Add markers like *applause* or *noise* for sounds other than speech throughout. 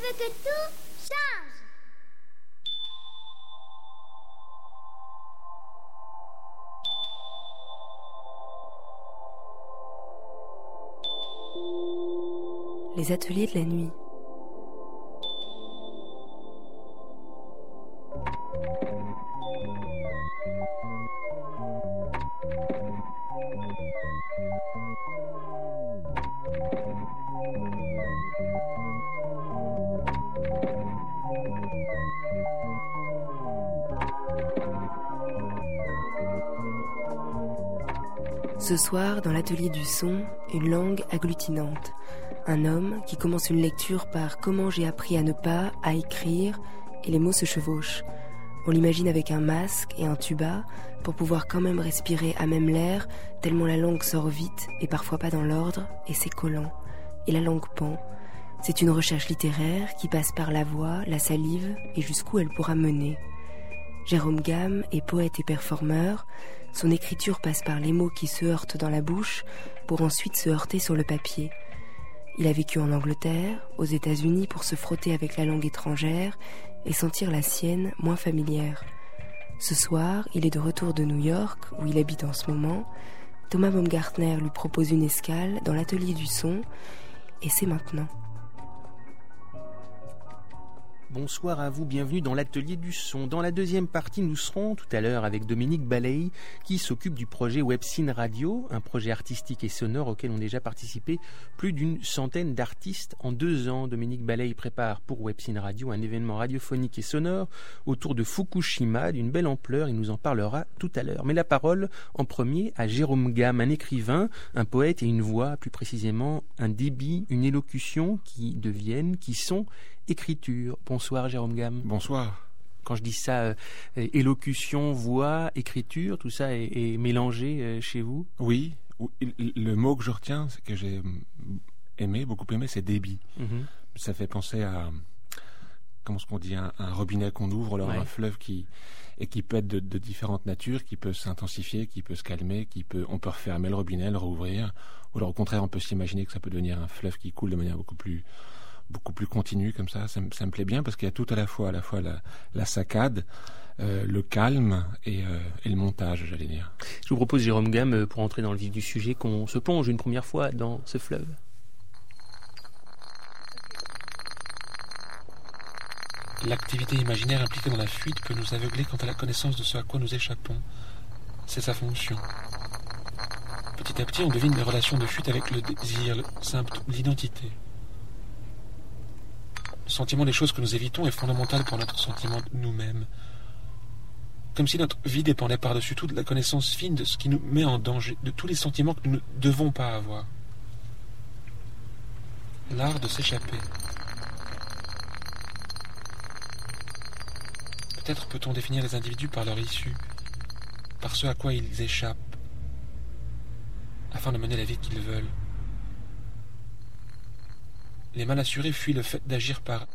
veux que tout change. Les ateliers de la nuit. Ce soir, dans l'atelier du son, une langue agglutinante. Un homme qui commence une lecture par Comment j'ai appris à ne pas, à écrire, et les mots se chevauchent. On l'imagine avec un masque et un tuba pour pouvoir quand même respirer à même l'air, tellement la langue sort vite et parfois pas dans l'ordre, et c'est collant. Et la langue pend. C'est une recherche littéraire qui passe par la voix, la salive et jusqu'où elle pourra mener. Jérôme Gamme est poète et performeur, son écriture passe par les mots qui se heurtent dans la bouche pour ensuite se heurter sur le papier. Il a vécu en Angleterre, aux États-Unis pour se frotter avec la langue étrangère et sentir la sienne moins familière. Ce soir, il est de retour de New York, où il habite en ce moment. Thomas Baumgartner lui propose une escale dans l'atelier du son, et c'est maintenant. Bonsoir à vous, bienvenue dans l'atelier du son. Dans la deuxième partie, nous serons tout à l'heure avec Dominique Baley qui s'occupe du projet Webcine Radio, un projet artistique et sonore auquel ont déjà participé plus d'une centaine d'artistes en deux ans. Dominique Baley prépare pour Webcine Radio un événement radiophonique et sonore autour de Fukushima d'une belle ampleur. Il nous en parlera tout à l'heure. Mais la parole en premier à Jérôme Gamme, un écrivain, un poète et une voix, plus précisément un débit, une élocution qui deviennent, qui sont écriture. Bonsoir Jérôme Gamme. Bonsoir. Quand je dis ça, euh, élocution, voix, écriture, tout ça est, mélangé euh, chez vous? Oui. Le mot que je retiens, que j'ai aimé, beaucoup aimé, c'est débit. Mhm. Ça fait penser à comment ce qu'on dit un, robinet qu'on ouvre, alors un fleuve qui et qui peut être de, de différentes natures, qui peut s'intensifier, qui peut se calmer, qui peut on peut refermer le robinet, le rouvrir, ou alors au contraire on peut s'imaginer que ça peut devenir un fleuve qui coule de manière beaucoup plus beaucoup plus continu comme ça. Ça, me plaît bien parce qu'il y a tout à la fois, à la fois la, saccade, euh, le calme euh, et, le montage, j'allais dire. Je vous propose, Jérôme Gamme, euh, pour entrer dans le vif du sujet, qu'on se plonge une première fois dans ce fleuve. L'activité imaginaire impliquée dans la fuite peut nous aveugler quant à la connaissance de ce à quoi nous échappons. C'est sa fonction. Petit à petit, on devine les relations de fuite avec le désir, le symptôme, l'identité. Le sentiment des choses que nous évitons est fondamental pour notre sentiment de nous-mêmes. Comme si notre vie dépendait par-dessus tout de la connaissance fine de ce qui nous met en danger, de tous les sentiments que nous ne devons pas avoir. L'art de s'échapper. Peut-être peut-on définir les individus par leur issue, par ce à quoi ils échappent, afin de mener la vie qu'ils veulent. Les mal assurés fuient le fait d'agir par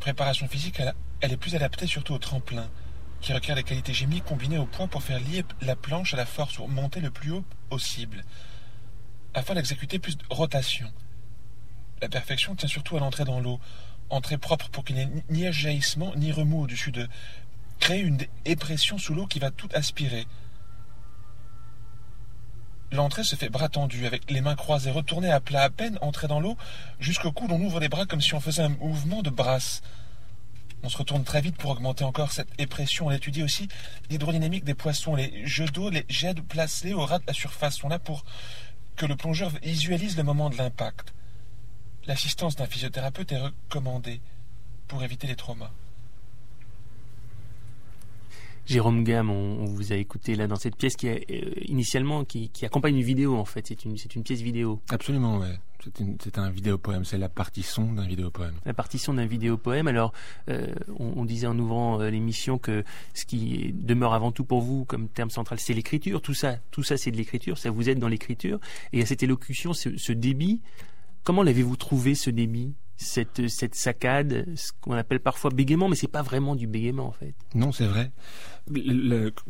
préparation physique, elle, est plus adaptée surtout au tremplin, qui requiert des qualités chimiques combinées au point pour faire lier la planche à la force ou monter le plus haut possible afin d'exécuter plus de rotation. La perfection tient surtout à l'entrée dans l'eau, entrée propre pour qu'il n'y ait ni jaillissement ni remous au-dessus de créer une dépression sous l'eau qui va tout aspirer. L'entrée se fait bras tendus, avec les mains croisées, retournées à plat à peine, entrée dans l'eau, jusqu'au cou l'on ouvre les bras comme si on faisait un mouvement de brasse. On se retourne très vite pour augmenter encore cette épression. On étudie aussi l'hydrodynamique des poissons, les jeux d'eau, les jets placés au ras de la surface. On a pour que le plongeur visualise le moment de l'impact. L'assistance d'un physiothérapeute est recommandée pour éviter les traumas. Jérôme Gamme, on, vous a écouté là dans cette pièce qui est euh, initialement qui, accompagne une vidéo en fait. C'est une c'est une pièce vidéo. Absolument, ouais. C'est un vidéo poème. C'est la partie son d'un vidéo poème. La partie son d'un vidéo poème. Alors, euh, on, disait en ouvrant euh, l'émission que ce qui demeure avant tout pour vous comme terme central, c'est l'écriture. Tout ça, tout ça, c'est de l'écriture. Ça vous aide dans l'écriture. Et à cette élocution, ce, ce débit, comment l'avez-vous trouvé ce débit? Cette, cette saccade, ce qu'on appelle parfois bégaiement, mais c'est pas vraiment du bégaiement en fait. Non, c'est vrai.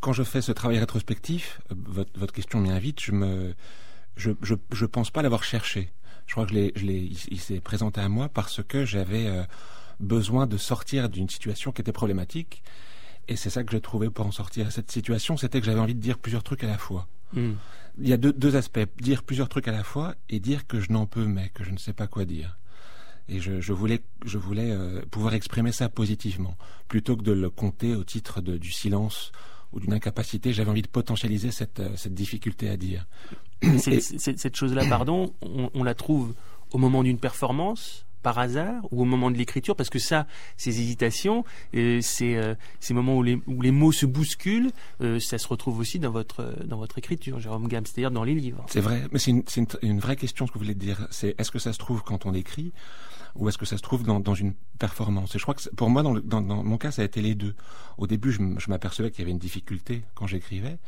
quand je fais ce travail rétrospectif, euh, votre, votre question m'y invite, je me, je, je, je pense pas l'avoir cherché. Je crois que je je l'ai, il, s'est présenté à moi parce que j'avais euh, besoin de sortir d'une situation qui était problématique. Et c'est ça que j'ai trouvé pour en sortir. Cette situation, c'était que j'avais envie de dire plusieurs trucs à la fois. Hmm. Il y a deux, deux aspects. Dire plusieurs trucs à la fois et dire que je n'en peux mais, que je ne sais pas quoi dire. Et je, voulais, je voulais euh, pouvoir exprimer ça positivement, plutôt que de le compter au titre de, du silence ou d'une incapacité. J'avais envie de potentialiser cette, euh, cette difficulté à dire. cette chose-là, pardon, on, la trouve au moment d'une performance, par hasard ou au moment de l'écriture parce que ça ces hésitations euh, ces, ces moments où les, où les mots se bousculent ça se retrouve aussi dans votre dans votre écriture Jérôme Gamme c'est-à-dire dans les livres c'est vrai mais c'est une, une, une, vraie question ce que vous voulez dire c'est est-ce que ça se trouve quand on écrit ou est-ce que ça se trouve dans, dans une performance? Et je crois que pour moi, dans, dans, dans, mon cas, ça a été les deux. Au début, je, m'apercevais qu'il y avait une difficulté quand j'écrivais,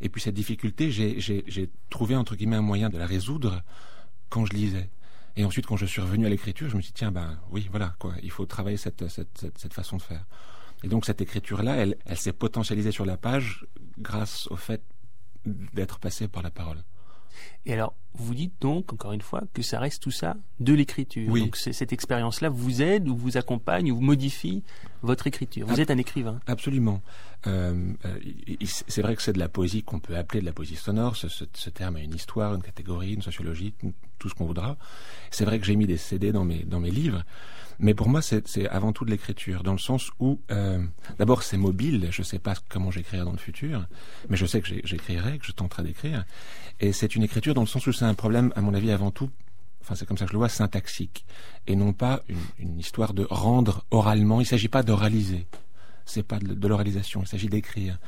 et puis cette difficulté, j'ai trouvé entre guillemets un moyen de la résoudre quand je lisais. Et ensuite, quand je suis revenu à l'écriture, je me suis dit tiens, ben oui, voilà quoi, il faut travailler cette, cette, cette, cette façon de faire. Et donc cette écriture-là, elle, elle s'est potentialisée sur la page grâce au fait d'être passée par la parole. Et alors, vous dites donc, encore une fois, que ça reste tout ça de l'écriture. Oui. Donc cette expérience-là vous aide ou vous accompagne ou vous modifie votre écriture. Vous êtes un écrivain. Absolument. Euh, euh c'est vrai que c'est de la poésie qu'on peut appeler de la poésie sonore. Ce, ce, ce, terme a une histoire, une catégorie, une sociologie, tout ce qu'on voudra. C'est vrai que j'ai mis des CD dans mes, dans mes livres. Mais pour moi, c'est avant tout de l'écriture, dans le sens où, euh, d'abord, c'est mobile. Je ne sais pas comment j'écrirai dans le futur, mais je sais que j'écrirai, que je tenterai d'écrire. Et c'est une écriture dans le sens où c'est un problème, à mon avis, avant tout, enfin c'est comme ça que je le vois, syntaxique, et non pas une, histoire de rendre oralement. Il ne s'agit pas d'oraliser, c'est pas de l'oralisation, il s'agit d'écrire.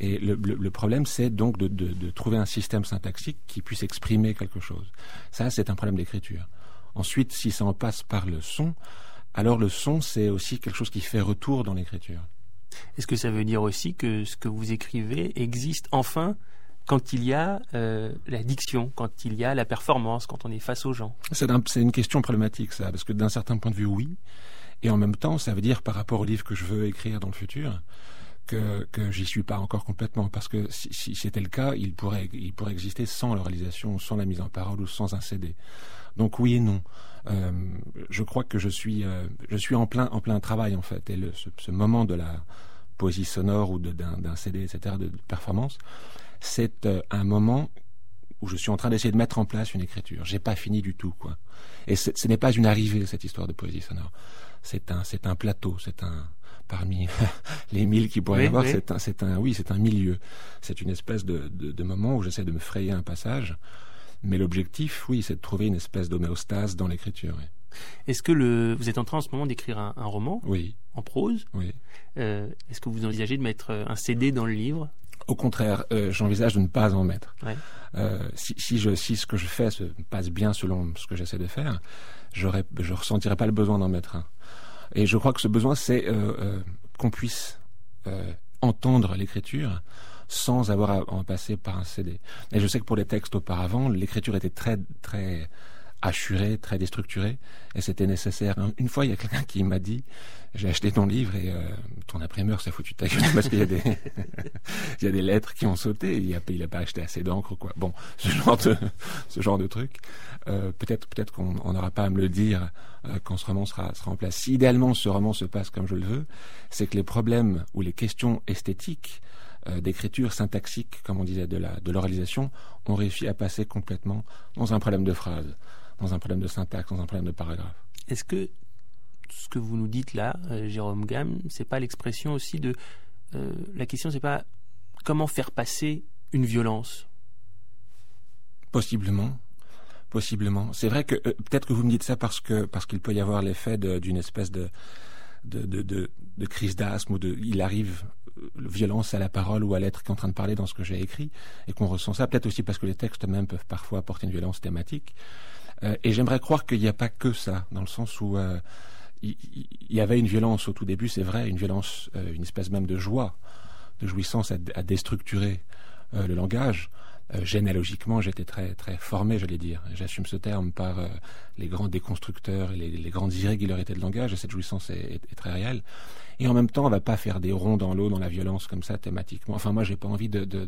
Et le, le, le problème, c'est donc de, de, de, trouver un système syntaxique qui puisse exprimer quelque chose. Ça, c'est un problème d'écriture. Ensuite, si ça en passe par le son, alors le son, c'est aussi quelque chose qui fait retour dans l'écriture. Est-ce que ça veut dire aussi que ce que vous écrivez existe enfin quand il y a euh, la diction, quand il y a la performance, quand on est face aux gens? C'est une question problématique, ça, parce que d'un certain point de vue, oui. Et en même temps, ça veut dire par rapport au livre que je veux écrire dans le futur, que, j'y suis pas encore complètement. Parce que si, c'était le cas, il pourrait, il pourrait exister sans l'oralisation, sans la mise en parole ou sans un CD. Donc oui et non. Euh, je crois que je suis, euh, je suis en plein, en plein travail en fait. Et ce, moment de la poésie sonore ou d'un CD, etc., de, de performance, c'est euh, un moment où je suis en train d'essayer de mettre en place une écriture. J'ai pas fini du tout, quoi. Et ce n'est pas une arrivée cette histoire de poésie sonore. C'est un, c'est un plateau, c'est un parmi *laughs* les mille qui pourraient y avoir, c'est un, c'est un, oui, c'est un milieu. C'est une espèce de, de, de moment où j'essaie de me frayer un passage mais l'objectif, oui, c'est de trouver une espèce d'homéostase dans l'écriture. Est-ce que le, vous êtes en train en ce moment d'écrire un, un, roman? Oui. En prose? Oui. Euh, Est-ce que vous envisagez de mettre euh, un CD dans le livre? Au contraire, euh, j'envisage de ne pas en mettre. Ouais. Euh, si, si, je, si ce que je fais se passe bien selon ce que j'essaie de faire, je ne ressentirai pas le besoin d'en mettre un. Et je crois que ce besoin, c'est euh, euh, qu'on puisse entendre l'écriture sans avoir à en passer par un CD. Et je sais que pour les textes auparavant, l'écriture était très très assurée, très déstructurée, et c'était nécessaire. Une fois, il y a quelqu'un qui m'a dit, j'ai acheté ton livre et euh, ton imprimeur s'est foutu de ta gueule *laughs* parce qu'il y a des il y a des lettres qui ont sauté. il a il a pas acheté assez d'encre quoi. Bon, ce genre de ce genre de truc. Euh, peut-être peut-être qu'on n'aura pas à me le dire euh, quand ce roman sera sera en place. Si idéalement ce roman se passe comme je le veux, c'est que les problèmes ou les questions esthétiques euh, d'écriture syntaxique, comme on disait, de la de l'oralisation, ont réussi à passer complètement dans un problème de phrase, dans un problème de syntaxe, dans un problème de paragraphe. Est-ce que ce que vous nous dites là, euh, Jérôme Gamme, c'est pas l'expression aussi de euh, la question, c'est pas comment faire passer une violence? Possiblement, possiblement. C'est vrai que euh, peut-être que vous me dites ça parce que parce qu'il peut y avoir l'effet d'une espèce de de, de, de, de crise d'asthme ou de il arrive violence à la parole ou à l'être qui est en train de parler dans ce que j'ai écrit, et qu'on ressent ça, peut-être aussi parce que les textes même peuvent parfois apporter une violence thématique. Euh, et j'aimerais croire qu'il n'y a pas que ça, dans le sens où euh, il y, avait une violence au tout début, c'est vrai, une violence, euh, une espèce même de joie, de jouissance à, déstructurer le langage. généalogiquement, j'étais très très formé, j'allais dire. J'assume ce terme par les grands déconstructeurs et les, grandes irrégularités de langage, et cette jouissance est, très réelle. Et en même temps, on va pas faire des ronds dans l'eau, dans la violence comme ça, thématiquement. Enfin, moi, j'ai pas envie de, de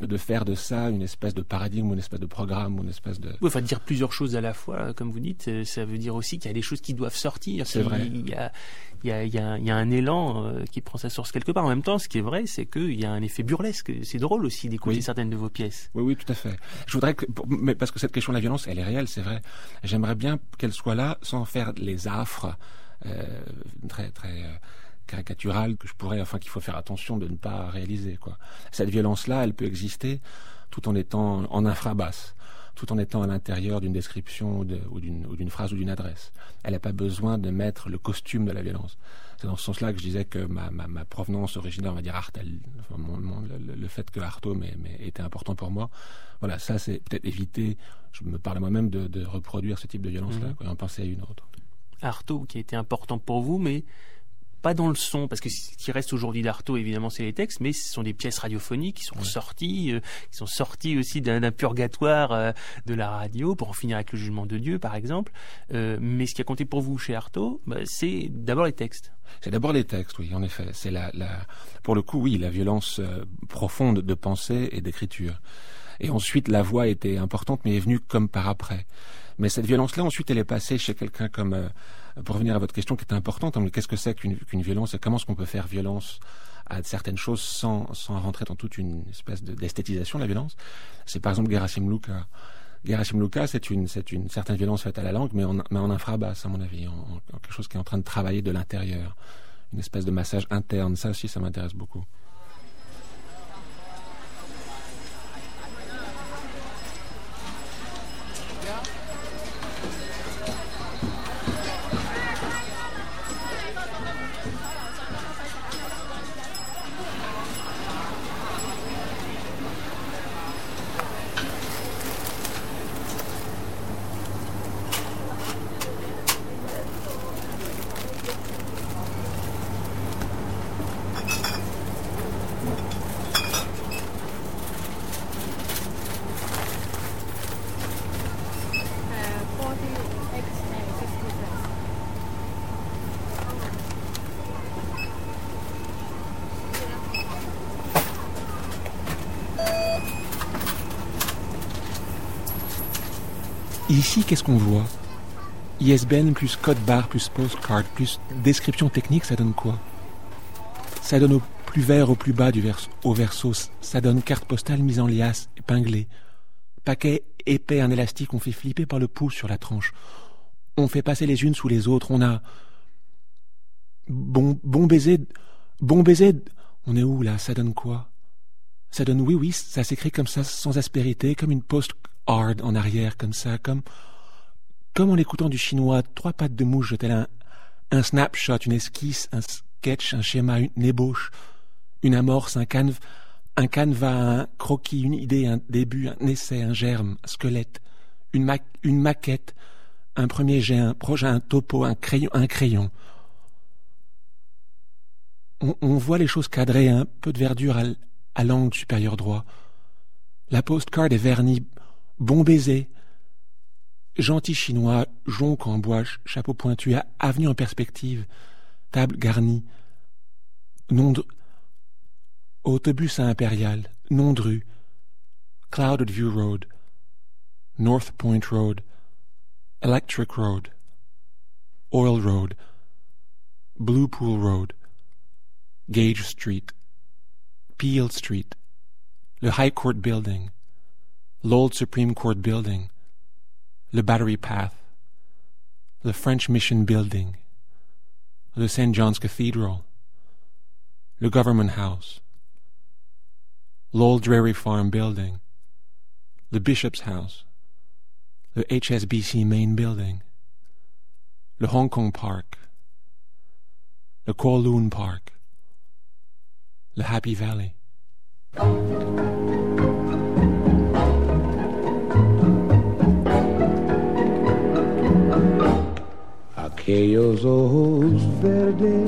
de faire de ça une espèce de paradigme, une espèce de programme, une espèce de. Oui, enfin dire plusieurs choses à la fois, comme vous dites, euh, ça veut dire aussi qu'il y a des choses qui doivent sortir. C'est vrai. Il y a, il y, a, il, y a, il y a un élan euh, qui prend sa source quelque part. En même temps, ce qui est vrai, c'est qu'il y a un effet burlesque. C'est drôle aussi d'écouter certaines de vos pièces. Oui, oui, tout à fait. Je voudrais que, mais parce que cette question de la violence, elle est réelle, c'est vrai. J'aimerais bien qu'elle soit là sans faire les affres euh, très, très caricaturale que je pourrais, enfin qu'il faut faire attention de ne pas réaliser. Quoi. Cette violence-là, elle peut exister tout en étant en infrabasse, tout en étant à l'intérieur d'une description ou d'une phrase ou d'une adresse. Elle n'a pas besoin de mettre le costume de la violence. C'est dans ce sens-là que je disais que ma, ma, provenance originaire, on va dire Artel, le, fait que Artaud était important pour moi, voilà, ça c'est peut-être éviter, je me parle moi-même de, reproduire ce type de violence-là, mmh. et en penser à une autre. Artaud qui était important pour vous, mais pas dans le son, parce que ce qui reste aujourd'hui d'Artaud, évidemment, c'est les textes, mais ce sont des pièces radiophoniques qui sont sorties, euh, qui sont sorties aussi d'un purgatoire euh, de la radio, pour en finir avec le jugement de Dieu, par exemple. Euh, mais ce qui a compté pour vous chez Artaud, bah, c'est d'abord les textes. C'est d'abord les textes, oui, en effet. C'est la, la, pour le coup, oui, la violence profonde de pensée et d'écriture. Et ensuite, la voix était importante, mais est venue comme par après. Mais cette violence-là, ensuite, elle est passée chez quelqu'un comme pour revenir à votre question qui est importante, hein, qu'est-ce que c'est qu'une violence et comment est-ce qu'on peut faire violence à certaines choses sans, sans rentrer dans toute une espèce d'esthétisation de, la violence? C'est par exemple Gerasim Luka. Gerasim Luka, c'est une, une certaine violence faite à la langue, mais en, mais en infrabasse, à mon avis, en quelque chose qui est en train de travailler de l'intérieur, une espèce de massage interne. Ça aussi, ça m'intéresse beaucoup. Qu'est-ce qu'on voit? ISBN plus code barre plus postcard plus description technique, ça donne quoi? Ça donne au plus vert au plus bas du verso, au verso, ça donne carte postale mise en liasse, épinglée. Paquet épais, un élastique, on fait flipper par le pouce sur la tranche. On fait passer les unes sous les autres, on a... Bon, bon baiser... Bon baiser... On est où là? Ça donne quoi? Ça donne oui, oui, ça s'écrit comme ça, sans aspérité, comme une post hard en arrière comme ça, comme comme en écoutant du chinois, trois pattes de mouche, tel un, un snapshot, une esquisse, un sketch, un schéma, une ébauche, une amorce, un canevas, un canevas, un croquis, une idée, un début, un essai, un germe, un squelette, une, maquette, un premier jet, un projet, un topo, un crayon, un crayon. On, on voit les choses cadrées, un peu de verdure à, à l'angle supérieur droit. La postcard est vernie Bon baiser. Gentil chinois, jonque en bois, chapeau pointu, avenue en perspective, table garnie. Nom de... Autobus à Impérial, nom de rue. Clouded View Road. North Point Road. Electric Road. Oil Road. Blue Pool Road. Gage Street. Peel Street. Le High Court Building. L'Old Supreme Court Building, Le Battery Path, the French Mission Building, the St. John's Cathedral, the Government House, Lowell Dairy Farm Building, the Bishop's House, the HSBC Main Building, the Hong Kong Park, the Kowloon Park, The Happy Valley. que ellos ojos verdes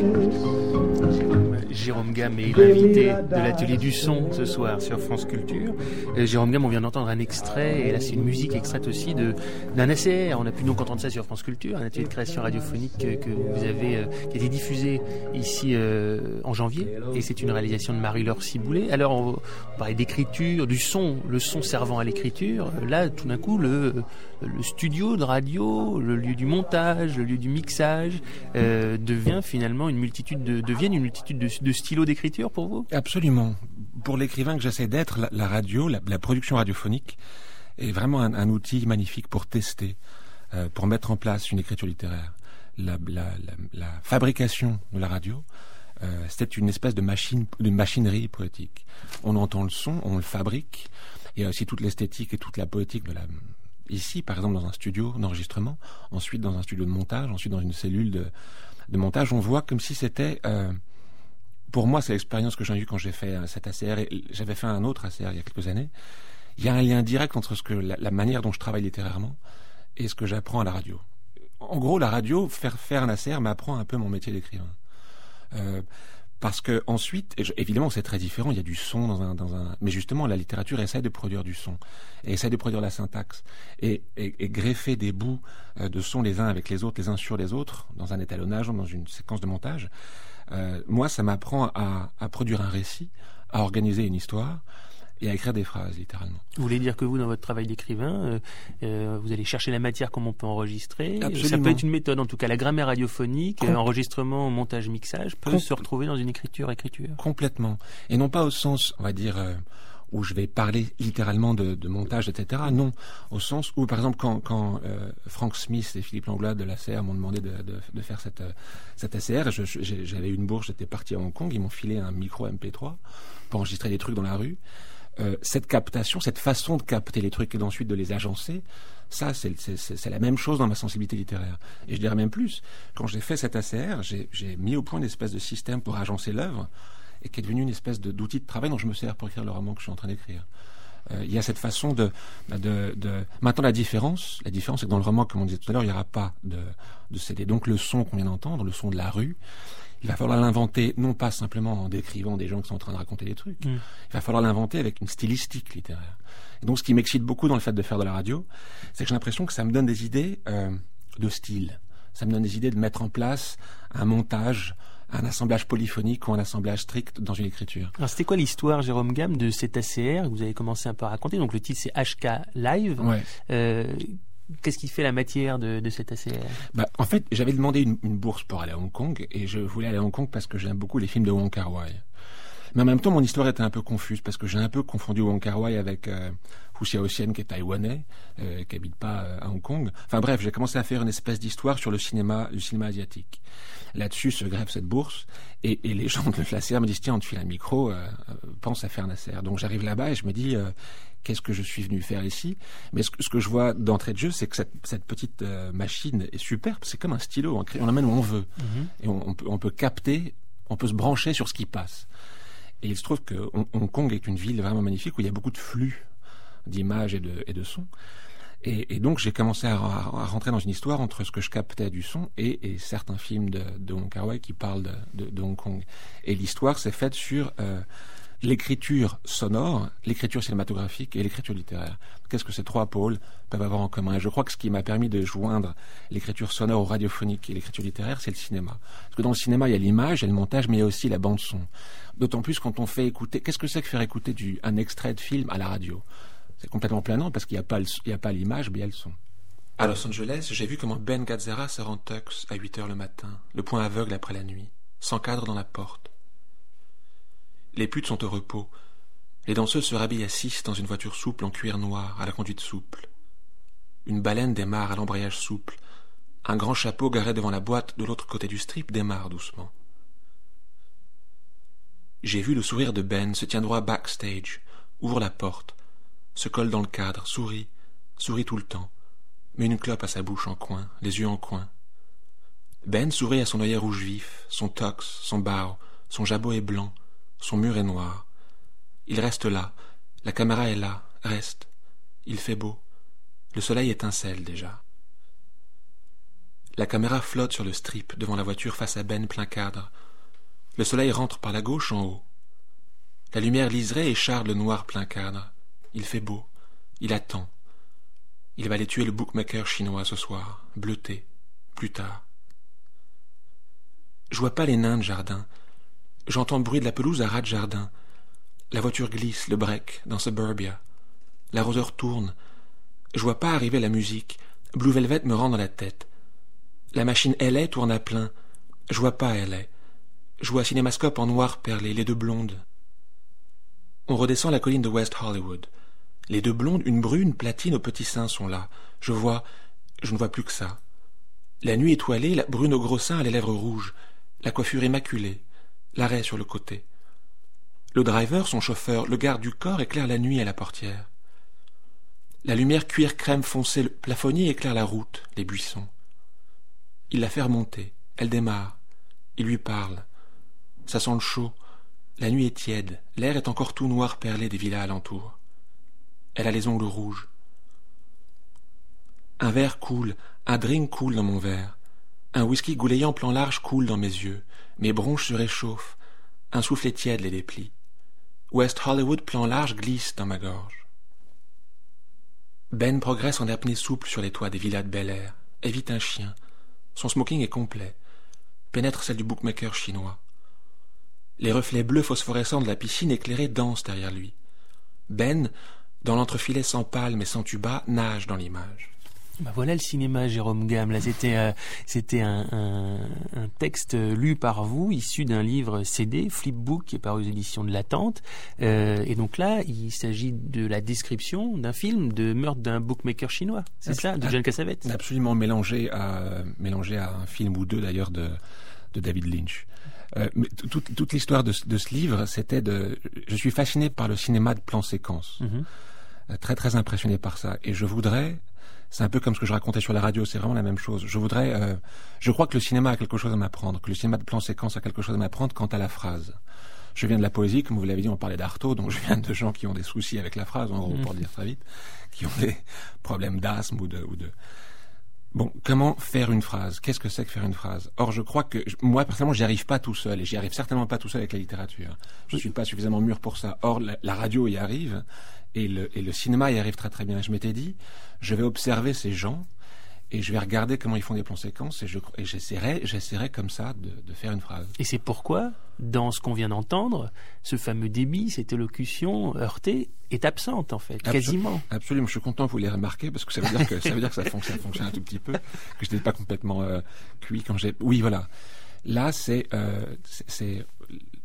Jérôme Gamme est l'invité de l'atelier du son ce soir sur France Culture. Euh, Jérôme Gamme, on vient d'entendre un extrait, et là c'est une musique extraite aussi d'un ACR. On a pu donc entendre ça sur France Culture, un atelier de création radiophonique que, vous avez, euh, qui a été diffusé ici euh, en janvier, et c'est une réalisation de Marie-Laure Ciboulet. Alors on, on parlait d'écriture, du son, le son servant à l'écriture. Là, tout d'un coup, le, le studio de radio, le lieu du montage, le lieu du mixage, devient finalement une multitude de, deviennent une multitude de, de stylo d'écriture pour vous? Absolument. Pour l'écrivain que j'essaie d'être, la, radio, la, production radiophonique est vraiment un, outil magnifique pour tester, euh, pour mettre en place une écriture littéraire. La, fabrication de la radio, euh, c'est une espèce de machine, de machinerie poétique. On entend le son, on le fabrique. Il y a aussi toute l'esthétique et toute la poétique de la, ici, par exemple, dans un studio d'enregistrement, ensuite dans un studio de montage, ensuite dans une cellule de, montage, on voit comme si c'était euh, pour moi, c'est l'expérience que j'ai eue quand j'ai fait euh, cet ACR. Et j'avais fait un autre ACR il y a quelques années. Il y a un lien direct entre ce que la, manière dont je travaille littérairement et ce que j'apprends à la radio. En gros, la radio, faire faire un ACR m'apprend un peu mon métier d'écrivain. Euh, parce que ensuite, évidemment, c'est très différent. Il y a du son dans un, dans un, mais justement, la littérature essaie de produire du son, et essaie de produire la syntaxe, et, et, greffer des bouts euh, de son les uns avec les autres, les uns sur les autres, dans un étalonnage, dans une séquence de montage. Euh, moi, ça m'apprend à, produire un récit, à organiser une histoire et à écrire des phrases, littéralement. Vous voulez dire que vous, dans votre travail d'écrivain, euh, euh, vous allez chercher la matière comme on peut enregistrer. Absolument. Ça peut être une méthode, en tout cas, la grammaire radiophonique, enregistrement, montage, mixage, peut se retrouver dans une écriture, écriture. Complètement. Et non pas au sens, on va dire, où je vais parler littéralement de, montage, etc. Non, au sens où, par exemple, quand, euh, Frank Smith et Philippe Langlois de l'ACR m'ont demandé de, faire cette, euh, cette ACR, j'avais une bourse, j'étais parti à Hong Kong, ils m'ont filé un micro MP3 pour enregistrer des trucs dans la rue. Euh, cette captation, cette façon de capter les trucs et ensuite de les agencer, ça, c'est la même chose dans ma sensibilité littéraire. Et je dirais même plus, quand j'ai fait cette ACR, j'ai mis au point une espèce de système pour agencer l'œuvre et qui est devenu une espèce d'outil de, travail dont je me sers pour écrire le roman que je suis en train d'écrire. Euh, il y a cette façon de, de, de, Maintenant, la différence, la différence, c'est que dans le roman, comme on disait tout à l'heure, il n'y aura pas de, de CD. Donc, le son qu'on vient d'entendre, le son de la rue, il va falloir l'inventer, non pas simplement en décrivant des gens qui sont en train de raconter des trucs, il va falloir l'inventer avec une stylistique littéraire. Et donc, ce qui m'excite beaucoup dans le fait de faire de la radio, c'est que j'ai l'impression que ça me donne des idées euh, de style. Ça me donne des idées de mettre en place un montage, un assemblage polyphonique ou un assemblage strict dans une écriture. Alors c'était quoi l'histoire, Jérôme Gamme, de cet ACR que vous avez commencé un peu à raconter Donc le titre c'est HK Live. Euh, qu'est-ce qui fait la matière de, de cet ACR bah, En fait, j'avais demandé une, bourse pour aller à Hong Kong et je voulais aller à Hong Kong parce que j'aime beaucoup les films de Wong Kar Wai. Mais en même temps, mon histoire était un peu confuse parce que j'ai un peu confondu Wong Kar Wai avec euh, Hu Xiaoxian qui est taïwanais, euh, qui habite pas euh, à Hong Kong. Enfin bref, j'ai commencé à faire une espèce d'histoire sur le cinéma, le cinéma asiatique. Là-dessus se grève cette bourse et, et les *laughs* gens de l'ACR me disent tiens, on te file un micro, euh, euh, pense à faire ACR. Donc j'arrive là-bas et je me dis qu'est-ce que je suis venu faire ici? Mais ce, que je vois d'entrée de jeu, c'est que cette, cette petite machine est superbe. C'est comme un stylo, on, on l'amène où on veut mhm. et on, peut, on peut capter, on peut se brancher sur ce qui passe. Et il se trouve que Hong Kong est une ville vraiment magnifique où il y a beaucoup de flux d'images et de, et de sons. Et, donc j'ai commencé à, rentrer dans une histoire entre ce que je captais du son et, certains films de, de Wai qui parlent de, Hong Kong. Et l'histoire s'est faite sur euh, l'écriture sonore, l'écriture cinématographique et l'écriture littéraire. Qu'est-ce que ces trois pôles peuvent avoir en commun? Et je crois que ce qui m'a permis de joindre l'écriture sonore au radiophonique et l'écriture littéraire, c'est le cinéma. Parce que dans le cinéma, il y a l'image, il y a le montage, mais il y a aussi la bande son. D'autant plus quand on fait écouter. Qu'est-ce que c'est que faire écouter un extrait de film à la radio? C'est complètement planant parce qu'il n'y a pas, l'image, mais il y a le son. À Los Angeles, j'ai vu comment Ben Gazzara se rend tux à 8 heures le matin, le point aveugle après la nuit, sans cadre dans la porte. Les putes sont au repos. Les danseuses se rhabillent à dans une voiture souple en cuir noir, à la conduite souple. Une baleine démarre à l'embrayage souple. Un grand chapeau garé devant la boîte de l'autre côté du strip démarre doucement. J'ai vu le sourire de Ben se tient droit backstage, ouvre la porte, se colle dans le cadre, sourit, sourit tout le temps, met une clope à sa bouche en coin, les yeux en coin. Ben sourit à son œil rouge vif, son tox, son barreau, son jabot est blanc, son mur est noir. Il reste là, la caméra est là, reste. Il fait beau. Le soleil étincelle déjà. La caméra flotte sur le strip devant la voiture face à Ben plein cadre. Le soleil rentre par la gauche en haut. La lumière liserait et charde le noir plein cadre. Il fait beau. Il attend. Il va aller tuer le bookmaker chinois ce soir, bleuté, plus tard. Je vois pas les nains de jardin. J'entends le bruit de la pelouse à ras de jardin. La voiture glisse, le break, dans Suburbia. L'arroseur tourne. Je vois pas arriver la musique. Blue Velvet me rend dans la tête. La machine LA tourne à plein. Je vois pas LA. Je vois Cinémascope en noir perlé, les deux blondes. On redescend la colline de West Hollywood. Les deux blondes, une brune, platine aux petits seins sont là. Je vois, je ne vois plus que ça. La nuit étoilée, la brune au gros sein à les lèvres rouges, la coiffure immaculée, l'arrêt sur le côté. Le driver, son chauffeur, le garde du corps éclaire la nuit à la portière. La lumière cuir crème foncé, le plafonnier éclaire la route, les buissons. Il la fait remonter. Elle démarre. Il lui parle. Ça sent le chaud. La nuit est tiède. L'air est encore tout noir perlé des villas alentours. Elle a les ongles rouges. Un verre coule, un drink coule dans mon verre. Un whisky goulayant plan large coule dans mes yeux. Mes bronches se réchauffent. Un soufflet tiède les déplie. West Hollywood plan large glisse dans ma gorge. Ben progresse en apnée souple sur les toits des villas de Bel Air, évite un chien. Son smoking est complet. Pénètre celle du bookmaker chinois. Les reflets bleus phosphorescents de la piscine éclairée dansent derrière lui. Ben, dans l'entrefilet sans palme et sans tuba, nage dans l'image. Bah voilà le cinéma, Jérôme Gamme. Là, c'était euh, c'était un, un, un, texte lu par vous, issu d'un livre CD, Flipbook, qui est paru aux éditions de l'Attente. Euh, et donc là, il s'agit de la description d'un film de meurtre d'un bookmaker chinois. C'est ça, de John Cassavetes. Absolument mélangé à mélangé à un film ou deux d'ailleurs de de David Lynch. Euh, mais toute, toute l'histoire de, de, ce livre, c'était de. Je suis fasciné par le cinéma de plan séquence. Mm -hmm. Très très impressionné par ça. Et je voudrais c'est un peu comme ce que je racontais sur la radio, c'est vraiment la même chose. Je voudrais, euh, je crois que le cinéma a quelque chose à m'apprendre, que le cinéma de plan séquence a quelque chose à m'apprendre quant à la phrase. Je viens de la poésie, comme vous l'avez dit, on parlait d'Artaud, donc je viens de gens qui ont des soucis avec la phrase, en gros, pour le dire très vite, qui ont des problèmes d'asthme ou de, ou de. Bon, comment faire une phrase? Qu'est-ce que c'est que faire une phrase? Or, je crois que moi personnellement, j'y arrive pas tout seul, et j'y arrive certainement pas tout seul avec la littérature. Je suis pas suffisamment mûr pour ça. Or, la, la radio y arrive, et le, et le cinéma y arrive très très bien. Je m'étais dit, je vais observer ces gens et je vais regarder comment ils font des plans séquences et, je, et j'essaierai, j'essaierai comme ça de, de, faire une phrase. Et c'est pourquoi, dans ce qu'on vient d'entendre, ce fameux débit, cette élocution heurtée est absente en fait, quasiment. Absolument, je suis content que vous l'ayez remarqué parce que ça veut dire que ça veut dire que ça fonctionne, ça fonctionne un tout petit peu, que je n'étais pas complètement euh, cuit quand j'ai. Oui, voilà. Là, c'est euh, c'est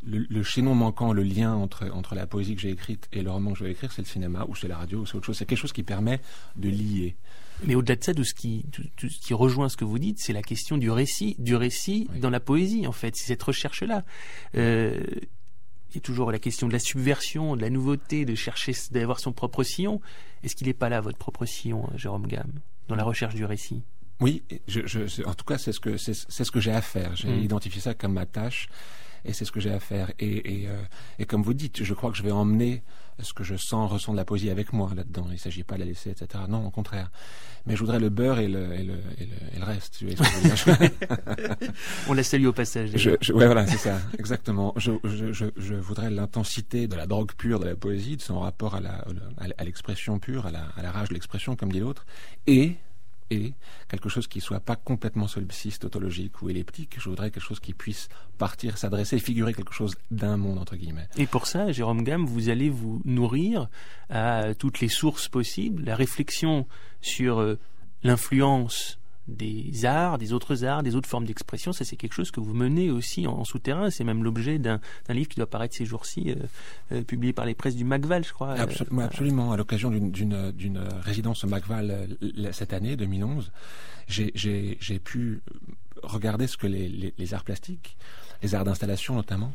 le, le, chaînon manquant, le lien entre, entre la poésie que j'ai écrite et le roman que je vais écrire, c'est le cinéma, ou c'est la radio, ou c'est autre chose. C'est quelque chose qui permet de lier. Mais au-delà de ça, tout ce qui, tout, tout ce qui rejoint ce que vous dites, c'est la question du récit, du récit oui. dans la poésie, en fait. C'est cette recherche-là. Euh, il y a toujours la question de la subversion, de la nouveauté, de chercher d'avoir son propre sillon. Est-ce qu'il n'est pas là, votre propre sillon, Jérôme Gamme, dans la recherche du récit? Oui, je, je, en tout cas, c'est ce que, c'est, ce que j'ai à faire. J'ai mmh. identifié ça comme ma tâche et c'est ce que j'ai à faire. Et, et, euh, et, comme vous dites, je crois que je vais emmener ce que je sens, ressens de la poésie avec moi là-dedans. Il ne s'agit pas de la laisser, etc. Non, au contraire. Mais je voudrais le beurre et le, et le, et le, et le reste. Tu *laughs* *laughs* On la salue au passage. Je, je, ouais, voilà, c'est ça, exactement. Je, je, je, voudrais l'intensité de la drogue pure de la poésie, de son rapport à la, à l'expression pure, à la, à la rage de l'expression, comme dit l'autre, et et quelque chose qui soit pas complètement solipsiste, tautologique ou elliptique. Je voudrais quelque chose qui puisse partir, s'adresser, figurer quelque chose d'un monde, entre guillemets. Et pour ça, Jérôme Gamme, vous allez vous nourrir à toutes les sources possibles, la réflexion sur euh, l'influence des arts, des autres arts, des autres formes d'expression. Ça, c'est quelque chose que vous menez aussi en, en souterrain. C'est même l'objet d'un livre qui doit paraître ces jours-ci, euh, euh, publié par les presses du Macval, je crois. Absolument, absolument. à l'occasion d'une résidence au Macval euh, cette année, 2011, j'ai pu regarder ce que les, les, les arts plastiques, les arts d'installation notamment,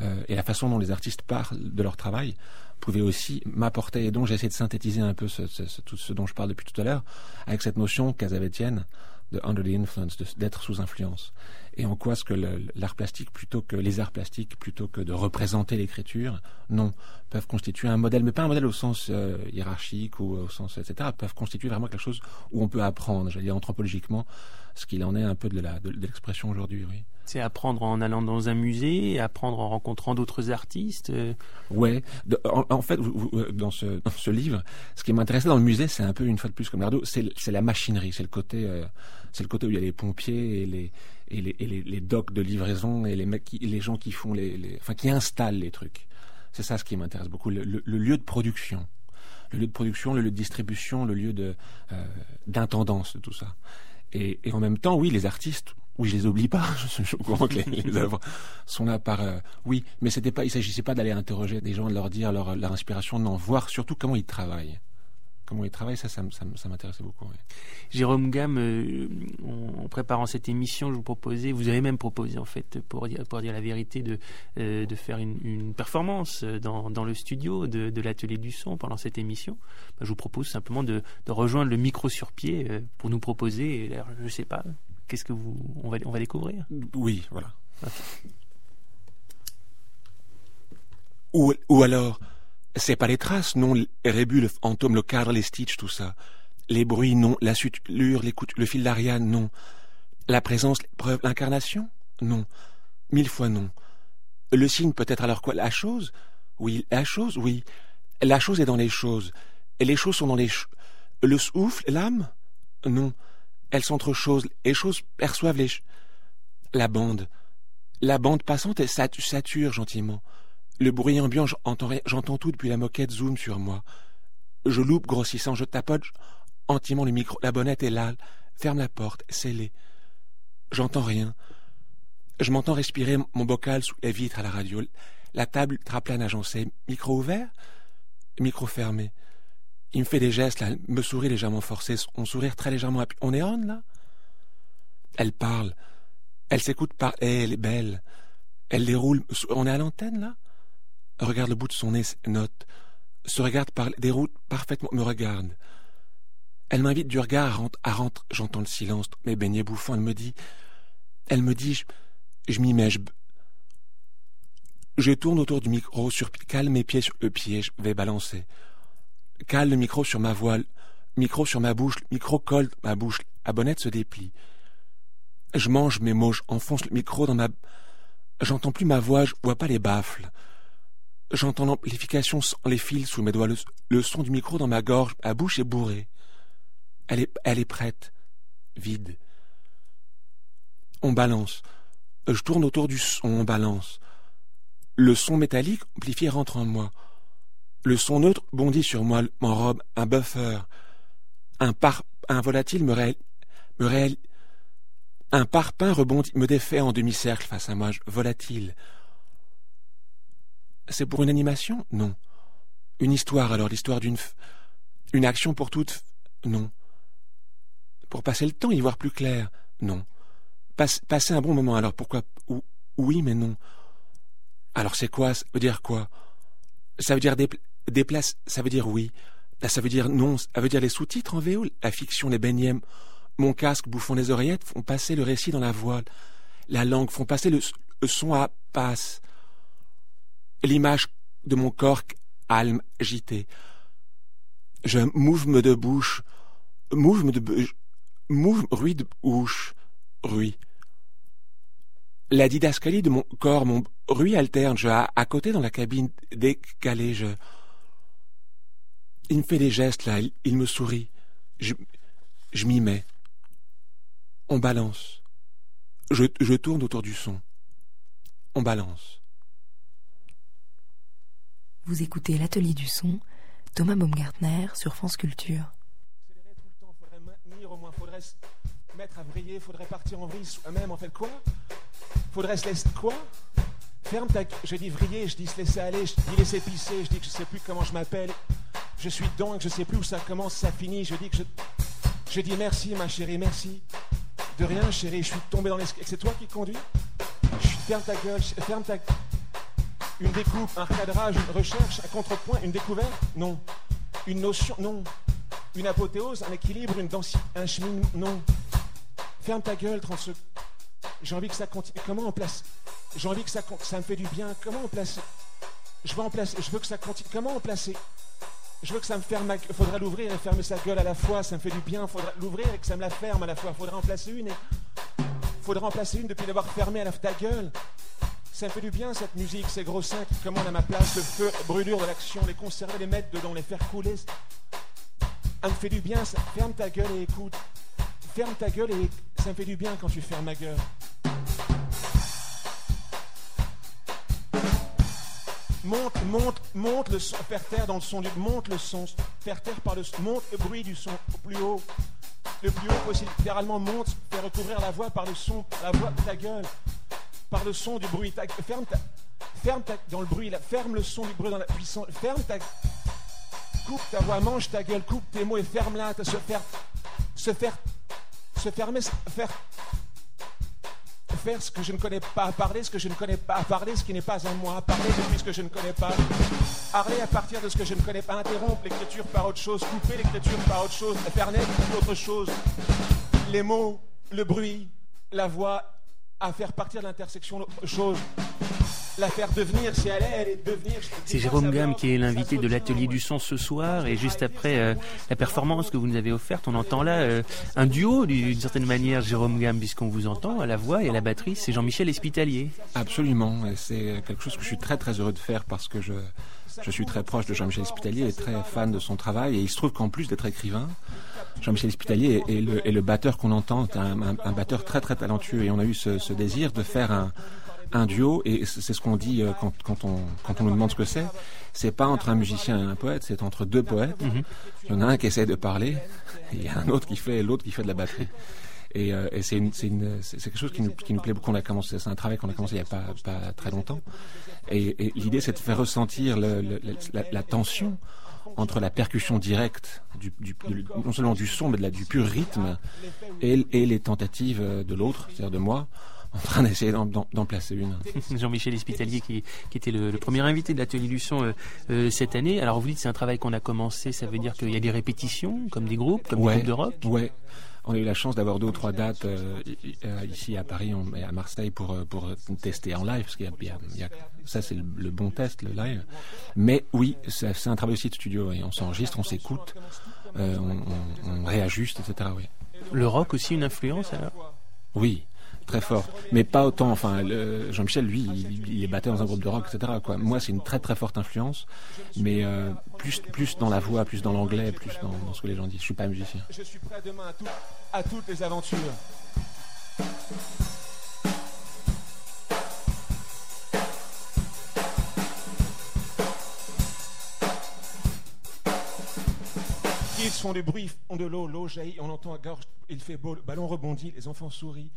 euh, et la façon dont les artistes parlent de leur travail pouvaient aussi m'apporter. Et donc j'ai essayé de synthétiser un peu ce, tout ce dont je parle depuis tout à l'heure avec cette notion casavetienne de under the influence, d'être sous influence. et en quoi est-ce que l'art plastique, plutôt que les arts plastiques, plutôt que de représenter l'écriture, non, peuvent constituer un modèle, mais pas un modèle au sens euh, hiérarchique ou au sens, etc., peuvent constituer vraiment quelque chose où on peut apprendre, j'allais dire anthropologiquement, ce qu'il en est un peu de l'expression aujourd'hui, oui. C'est apprendre en allant dans un musée, apprendre en rencontrant d'autres artistes. Euh. Ouais. en, fait, dans ce, dans ce livre, ce qui m'intéressait dans le musée, c'est un peu une fois de plus comme Nardo, c'est la machinerie, c'est le côté, euh, c'est le côté où il y a les pompiers et les et les, et les, docks de livraison et les mecs les gens qui font les, les, enfin qui installent les trucs. C'est ça ce qui m'intéresse beaucoup, le, lieu de production, le lieu de production, le lieu de distribution, le lieu de euh, d'intendance de tout ça. Et en même temps, oui, les artistes, oui, je les oublie pas. *laughs* Je suis au courant que les, œuvres sont là par. Euh, oui, mais c'était pas. Il s'agissait pas d'aller interroger des gens, de leur dire leur, inspiration, non, voir surtout comment ils travaillent. Comment ils travaillent, ça, ça, m'intéressait beaucoup. Jérôme Gamme, euh, en, préparant cette émission, je vous proposais, vous avez même proposé en fait, pour dire, pour dire la vérité, de, euh, de faire une, performance dans, dans le studio de, de l'atelier du son pendant cette émission. Bah, je vous propose simplement de, de rejoindre le micro sur pied pour nous proposer. je ne sais pas, Qu'est-ce que vous, on va, on va découvrir? Oui, voilà. Ou, ou alors, c'est pas les traces, non, les rébus, le fantôme, le cadre, les stitches, tout ça. Les bruits, non. La suture, l'écoute, le fil d'Ariane, non. La présence, preuve, l'incarnation Non. Mille fois non. Le signe peut-être alors quoi? La chose? Oui. La chose Oui. La chose est dans les choses. Et les choses sont dans les... choses. le souffle, l'âme? Non. Elles s'entrechosent, les choses perçoivent les... La bande. La bande passante sature gentiment. Le bruit ambiant, j'entends tout depuis la moquette zoom sur moi. Je loupe grossissant, je tapote gentiment le micro. La bonnette est là, ferme la porte, scellée. J'entends rien. Je m'entends respirer mon bocal sous les vitres à la radio. La table traplane agencée. Micro ouvert? Micro fermé. Il me fait des gestes, là, me sourit légèrement forcé, son sourire très légèrement. On est on, là? Elle parle. Elle s'écoute par... elle est belle. Elle déroule... On est à l'antenne, là? Regarde le bout de son nez, note. Se regarde par... déroule parfaitement... Me regarde. Elle m'invite du regard à rentrer. J'entends le silence, mes beignets bouffants. Elle me dit... Elle me dit... Je, m'y mets, je... Je tourne autour du micro, sur, calme mes pieds sur le pied, je vais balancer. Cale le micro sur ma voile, micro sur ma bouche, micro colle ma bouche, la bonnette se déplie. Je mange mes mots, j'enfonce le micro dans ma... J'entends plus ma voix, je vois pas les baffles. J'entends l'amplification sans les fils sous mes doigts, le, son du micro dans ma gorge, ma bouche est bourrée. Elle est, elle est prête, vide. On balance. Je tourne autour du son, on balance. Le son métallique amplifié rentre en moi. Le son neutre bondit sur moi, m'enrobe un buffer. Un par, un volatile me réel, me réel, un parpaing rebondit, me défait en demi-cercle face à moi, volatile. C'est pour une animation? Non. Une histoire alors, l'histoire d'une... Une action pour toutes Non. Pour passer le temps, y voir plus clair? Non. passer un bon moment alors, pourquoi Oui, mais non. Alors c'est quoi? Ça veut dire quoi? Ça veut dire déplace, ça veut dire oui. Ça veut dire non. Ça veut dire les sous-titres en VO, la fiction, les beignets. Mon casque bouffant les oreillettes font passer le récit dans la voile. La langue font passer le, son à passe. L'image de mon corps calme, agité. Je mouvement de bouche, mouvement de move, bruit de bouche, bruit. La didascalie de mon corps, mon bruit alterne, je à, à côté dans la cabine décalée, je il me fait des gestes là, il, me sourit. Je, je m'y mets. On balance. Je, je tourne autour du son. On balance. Vous écoutez l'atelier du son, Thomas Baumgartner sur France Culture. Accélérer tout le temps, faudrait maintenir au moins, faudrait se mettre à vriller, faudrait partir en vrille soi-même. En fait, quoi? Faudrait se laisser quoi? Ferme ta. Je dis vriller, je dis se laisser aller, je dis laisser pisser, je dis que je sais plus comment je m'appelle. Je suis dedans et que je sais plus où ça commence, ça finit. Je dis que je. Je dis merci, ma chérie, merci. De rien, chérie, je suis tombé dans l'escalier. C'est toi qui conduis? Je Ferme ta gueule, ferme ta. Une découpe, un recadrage, une recherche, un contrepoint, une découverte? Non. Une notion? Non. Une apothéose, un équilibre, une densité, un chemin? Non. Ferme ta gueule, 30 secondes. J'ai envie que ça continue. Comment on place J'ai envie que ça, me fait du bien. Comment on place Je veux en placer. Je veux que ça continue. Comment on placer Je veux que ça me ferme. Il faudrait l'ouvrir et fermer sa gueule à la fois. Ça me fait du bien. Il faudrait l'ouvrir et que ça me la ferme à la fois. Il faudrait en placer une. Et... Faudrait en placer une depuis l'avoir fermée à la ta gueule. Ça me fait du bien cette musique, ces gros seins qui commandent à ma place le feu, brûlure de l'action, les conserver, les mettre dedans, les faire couler. Ça me fait du bien, ça... ferme ta gueule et écoute. Ferme ta gueule et ça me fait du bien quand tu fermes ma gueule. Monte, monte, monte le son, faire taire dans le son du, monte le son, faire taire par le monte le bruit du son au plus haut, le plus haut possible. Littéralement monte, faire recouvrir la voix par le son, la voix de ta gueule par le son du bruit. ferme ta, ferme ta, dans le bruit, là, ferme le son du bruit dans la puissance. Ferme ta, coupe ta voix, mange ta gueule, coupe tes mots et ferme-la. Se faire, se faire, se fermer, faire, faire ce que je ne connais pas, parler ce que je ne connais pas, parler ce qui n'est pas en moi, parler depuis ce que je ne connais pas, parler à partir de ce que je ne connais pas, interrompre l'écriture par autre chose, couper l'écriture par autre chose, naître autre chose, les mots, le bruit, la voix à faire partir de l'intersection chose. La faire devenir, si elle est, elle est devenir. C'est Jérôme Gamme qui est l'invité de l'atelier du son ce soir et juste après euh, la performance que vous nous avez offerte, on entend là euh, un duo d'une certaine manière, Jérôme Gamme, puisqu'on vous entend à la voix et à la batterie, c'est Jean-Michel Espitalier. Absolument, et c'est quelque chose que je suis très très heureux de faire parce que je, je suis très proche de Jean-Michel Espitalier et très fan de son travail et il se trouve qu'en plus d'être écrivain, Jean-Michel Espitalier est, le, batteur qu'on entend, un, un, batteur très très talentueux et on a eu ce, désir de faire un, duo et c'est ce qu'on dit euh, quand, on, quand on nous demande ce que c'est. C'est pas entre un musicien et un poète, c'est entre deux poètes. Mhm. Il y en a un qui essaie de parler et *laughs* il y a un autre qui fait l'autre qui fait de la batterie. Et, euh, c'est quelque chose qui nous, qui nous plaît beaucoup. On a commencé, c'est un travail qu'on a commencé il n'y a pas, pas très longtemps. Et, l'idée, c'est de faire ressentir la, tension entre la percussion directe, du, non seulement du son, mais de la, du pur rythme, et, et les tentatives de l'autre, c'est-à-dire de moi, en train d'essayer d'en placer une. *laughs* Jean-Michel Espitalier qui, qui, était le, premier invité de l'atelier du son euh, euh, cette année. Alors vous dites c'est un travail qu'on a commencé, ça veut dire qu'il y a des répétitions comme des groupes, comme des groupes de rock Ouais, on a eu la chance d'avoir deux ou trois dates euh, ici à Paris et à Marseille pour, pour tester en live, parce qu'il y, a, ça c'est le, bon test, le live. Mais oui, c'est un travail aussi de studio, on s'enregistre, on s'écoute, on, on, réajuste, etc. Oui. Le rock aussi une influence alors? Oui, très forte, mais pas autant. Enfin, Jean-Michel, lui, il, est batté dans un groupe de rock, etc. Moi, c'est une très très forte influence, mais euh, plus plus dans la voix, plus dans l'anglais, plus dans, ce que les gens disent. Je suis pas musicien. Je suis prêt demain à, à toutes les aventures. Ils font du bruit, font de l'eau, l'eau jaillit, on entend à gorge, il fait beau, le ballon rebondit, les enfants sourient.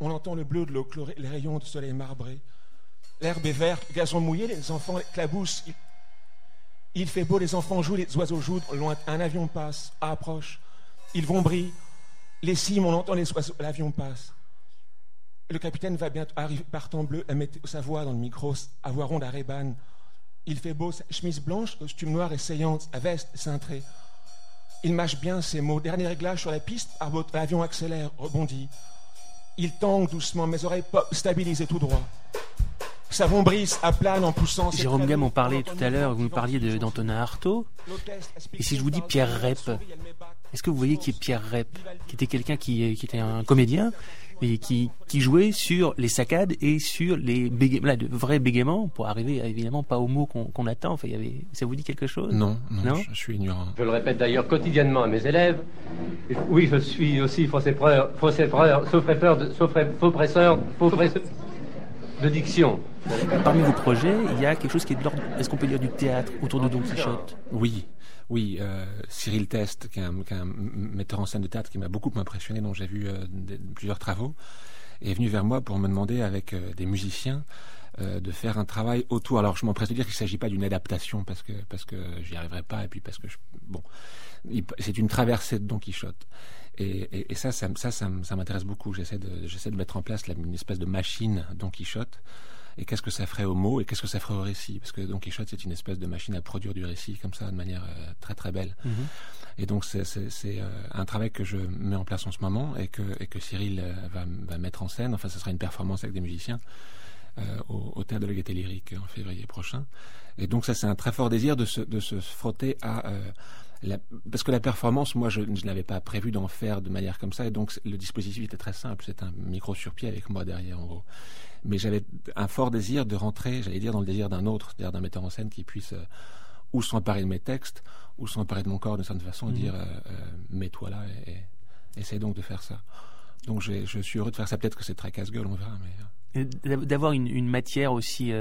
On entend le bleu de l'eau les rayons de soleil marbré. L'herbe est verte, gazon mouillé, les enfants claboussent. Il, fait beau, les enfants jouent, les oiseaux jouent. Loin, un avion passe, approche. Ils vont briller. Les cimes, on entend les oiseaux, l'avion passe. Le capitaine va bientôt arriver, partant bleu, mettre sa voix dans le micro, à voix ronde à Reban. Il fait beau, chemise blanche, costume noir essayante, veste cintrée. Il mâche bien ses mots. Dernier réglage sur la piste, l'avion accélère, rebondit. Il tangue doucement, mes oreilles pop, stabilisées tout droit. Savon brise à plane en poussant. Jérôme Gamme en parlait tout à l'heure, vous nous parliez d'Antonin Artaud. Et si je vous dis Pierre Rep, est-ce que vous voyez qui est Pierre Rep Qui était quelqu'un qui, qui était un comédien, et qui, qui jouait sur les saccades et sur les là, de vrais bégaiements pour arriver évidemment pas au mot qu'on attend. Enfin, il y avait, ça vous dit quelque chose? Non, non, je, suis ignorant. Je le répète d'ailleurs quotidiennement à mes élèves. Oui, je suis aussi faux épreuve, faux épreuve, faux presseur, de, faux presseur, faux presseur de diction. Parmi vos projets, il y a quelque chose qui est de l'ordre. Est-ce qu'on peut dire du théâtre autour de Don Quichotte? Oui. Oui, euh, Cyril Test, qui est, un, metteur en scène de théâtre qui m'a beaucoup impressionné, dont j'ai vu euh, plusieurs travaux, est venu vers moi pour me demander, avec euh, des musiciens, de faire un travail autour. Alors, je m'empresse de dire qu'il ne s'agit pas d'une adaptation parce que parce que j'y arriverai pas et puis parce que bon, c'est une traversée de Don Quichotte. Et, ça, ça, ça, m'intéresse beaucoup. J'essaie de j'essaie de mettre en place une espèce de machine Don Quichotte et qu'est-ce que ça ferait au mot et qu'est-ce que ça ferait au récit? Parce que Don Quichotte c'est une espèce de machine à produire du récit comme ça de manière très très belle. Mhm. et donc c'est un travail que je mets en place en ce moment et que, et que Cyril va, va mettre en scène. Enfin ce sera une performance avec des musiciens au, au Théâtre de la Gaîté Lyrique en février prochain. Et donc ça c'est un très fort désir de se, de se frotter à parce que la performance, moi, je, je n'avais pas prévu d'en faire de manière comme ça, et donc le dispositif était très simple. C'est un micro sur pied avec moi derrière, en gros. Mais j'avais un fort désir de rentrer, j'allais dire, dans le désir d'un autre, c'est-à-dire d'un metteur en scène qui puisse euh, ou s'emparer de mes textes, ou s'emparer de mon corps d'une certaine façon, et mmh. dire euh, euh, mets-toi là et, et essaie donc de faire ça. Donc je suis heureux de faire ça. Peut-être que c'est très casse-gueule, on verra. Mais d'avoir une, une, matière aussi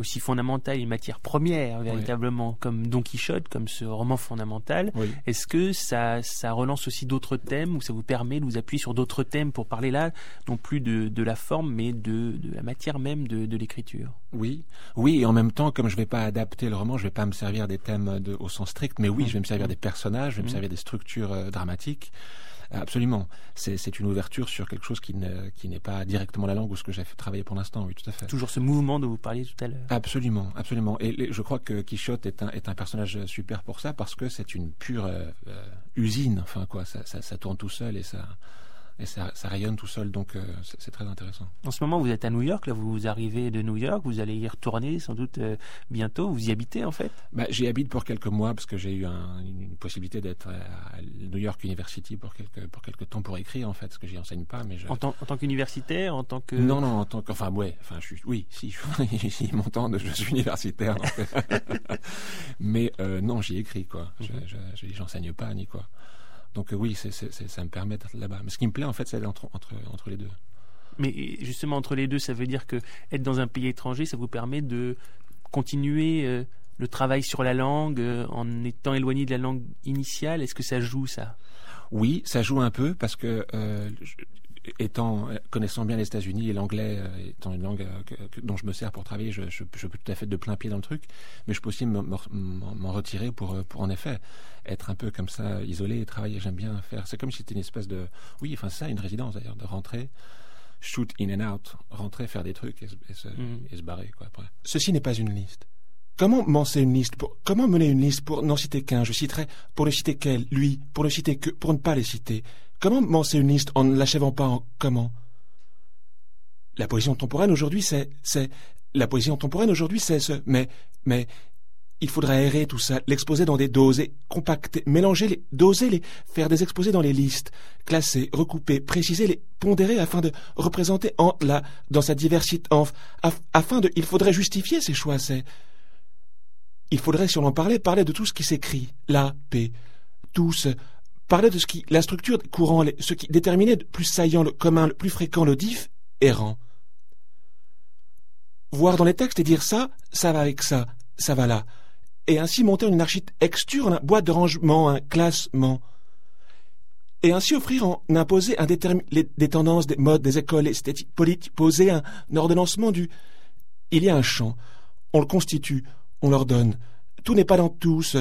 aussi fondamentale, une matière première véritablement, comme Don Quichotte, comme ce roman fondamental. Est-ce que ça, ça relance aussi d'autres thèmes ou ça vous permet de vous appuyer sur d'autres thèmes pour parler là, non plus de, de la forme, mais de, de, la matière même de, de l'écriture? Oui, oui, et en même temps, comme je ne vais pas adapter le roman, je ne vais pas me servir des thèmes au sens strict, mais oui, mmh. je vais me servir mmh. des personnages, je vais me mmh. servir des structures euh, dramatiques. Absolument. C'est une ouverture sur quelque chose qui n'est pas directement la langue ou ce que j'ai fait travailler pour l'instant, oui, tout à fait. Toujours ce mouvement dont vous parliez tout à l'heure. Absolument, absolument. Et, je crois que Quichotte est un, est un personnage super pour ça parce que c'est une pure euh, euh, usine, enfin quoi, ça, ça, ça, tourne tout seul et ça et ça, rayonne tout seul, donc euh, c'est très intéressant. En ce moment, vous êtes à New York, là, vous arrivez de New York, vous allez y retourner sans doute euh, bientôt. Vous y habitez en fait? Bah, J'y habite pour quelques mois parce que j'ai eu une possibilité d'être à New York University pour quelques pour quelques temps pour écrire en fait, parce que j'y enseigne pas. Mais en, tant, en tant qu'universitaire, en tant que non non en tant que enfin ouais, enfin je suis oui si *laughs* s'ils m'entendent, je suis universitaire. *laughs* mais euh, non, j'y écris quoi. Je mhm. j'enseigne pas ni quoi. Donc euh, oui, ça me permet d'être là-bas. Mais ce qui me plaît, en fait, c'est entre, entre, entre les deux. Mais justement, entre les deux, ça veut dire que être dans un pays étranger, ça vous permet de continuer euh, le travail sur la langue euh, en étant éloigné de la langue initiale? Est-ce que ça joue, ça? Oui, ça joue un peu parce que étant connaissant bien les États-Unis et l'anglais euh, étant une langue euh, dont je me sers pour travailler, je, je, peux tout à fait de plein pied dans le truc, mais je peux aussi m'en retirer pour, euh, pour en effet être un peu comme ça isolé et travailler. J'aime bien faire. C'est comme si c'était une espèce de oui, enfin ça, une résidence d'ailleurs, de rentrer. Shoot in and out, rentrer, faire des trucs et, se, et se, barrer quoi après. Ceci n'est pas une liste. Comment mencer une liste pour, Comment mener une liste pour n'en citer qu'un? Je citerai pour ne citer qu'elle, lui, pour ne citer que, pour ne pas les citer. Comment mencer une liste en ne l'achèvant pas en comment? La poésie contemporaine aujourd'hui, c'est, c'est, la poésie contemporaine aujourd'hui, c'est ce, mais, mais, il faudrait aérer tout ça, l'exposer dans des doses et compacter, mélanger les, doser les, faire des exposés dans les listes, classer, recouper, préciser les, pondérer afin de représenter en la, dans sa diversité, en, afin de, il faudrait justifier ces choix, c'est, il faudrait, si on en parlait, parler de tout ce qui s'écrit, la paix, tous, parlait de ce qui, la structure courant, ce qui déterminait le plus saillant, le commun, le plus fréquent, le diff, errant. Voir dans les textes et dire ça, ça va avec ça, ça va là. Et ainsi monter une architecture, une boîte de rangement, un classement. Et ainsi offrir en imposer un des tendances, des modes, des écoles esthétiques, politiques, poser un ordonnancement du. Il y a un champ. On le constitue, on l'ordonne. Tout n'est pas dans tous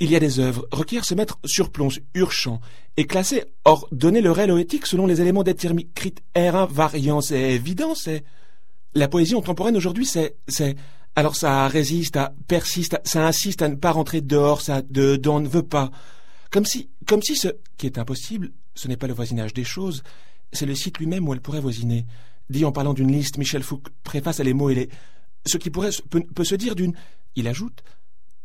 il y a des œuvres requièrent se mettre sur plomb, urchant, et classer, or donner le réel éthique selon les éléments déterminés, critères invariants, c'est évident, c'est... La poésie contemporaine aujourd'hui, c'est, c'est, alors ça résiste, ça persiste, ça insiste à ne pas rentrer dehors, ça dedans ne veut pas. Comme si, comme si ce qui est impossible, ce n'est pas le voisinage des choses, c'est le site lui-même où elle pourrait voisiner. Dit en parlant d'une liste, Michel Foucault préface à les mots et les, ce qui pourrait, peut se dire d'une, il ajoute,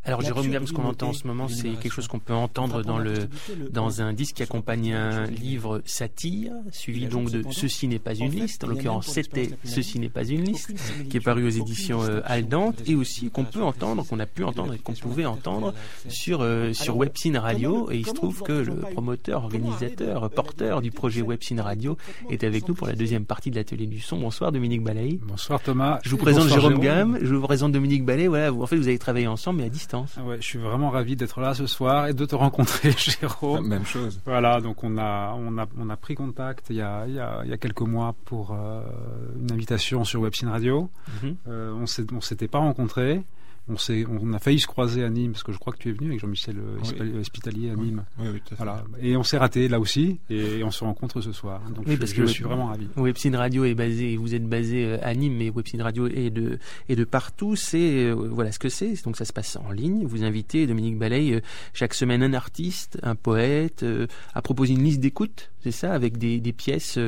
alors Jérôme Gam, ce qu'on entend en ce moment, c'est quelque chose qu'on peut entendre dans le dans un disque qui accompagne un livre satire, suivi donc de Ceci n'est pas une liste. En l'occurrence, c'était Ceci n'est pas une liste, qui est paru aux éditions euh, Aldante, et aussi qu'on peut entendre, qu'on a pu entendre et qu'on pouvait entendre sur euh, sur Webcine Radio. Et il se trouve que le promoteur, organisateur, porteur du projet Webcine Radio est avec nous pour la deuxième partie de l'atelier du son. Bonsoir Dominique Balay. Bonsoir Thomas. Je vous présente Jérôme, Gam, je vous présente Dominique Balay. Voilà, vous, en fait, vous avez travaillé ensemble, mais à distance ah ouais, je suis vraiment ravi d'être là ce soir et de te rencontrer, *laughs* Jérôme. Même chose. Voilà, donc on a, on a, on a pris contact il y a, il y a, il y a quelques mois pour euh, une invitation sur Webcine Radio. Mhm. euh, on ne s'était pas rencontrés. On, on a failli se croiser à Nîmes, parce que je crois que tu es venu avec Jean-Michel euh, Hospitalier à Nîmes. Oui, oui, voilà. Et on s'est raté là aussi, et on se rencontre ce soir. Donc oui, je, parce que je suis vraiment ravi. Webcine Radio est basé, vous êtes basé euh, à Nîmes, mais Webcine Radio est de, est de partout. C'est, euh, voilà ce que c'est. Donc ça se passe en ligne. Vous invitez Dominique Ballet chaque semaine un artiste, un poète, à proposer une liste d'écoute, c'est ça, avec des, pièces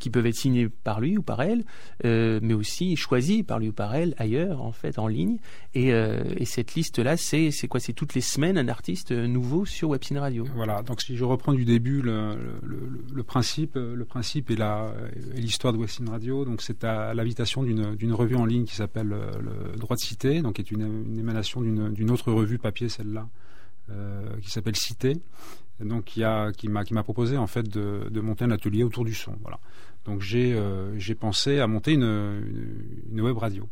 qui peuvent être signées par lui ou par elle, mais aussi choisies par lui ou par elle ailleurs, en fait, en ligne. Et euh, et, cette liste-là, c'est quoi? C'est toutes les semaines un artiste nouveau sur Webcine Radio. Voilà. Donc si je reprends du début le, principe, le principe et l'histoire de Webcine Radio, donc c'est à l'invitation d'une revue en ligne qui s'appelle euh, le Droit de Cité, donc qui est une, émanation d'une autre revue papier, celle-là, euh, qui s'appelle Cité, donc qui a qui m'a qui m'a proposé en fait de, monter un atelier autour du son. Voilà. Donc j'ai j'ai pensé à monter une, une web radio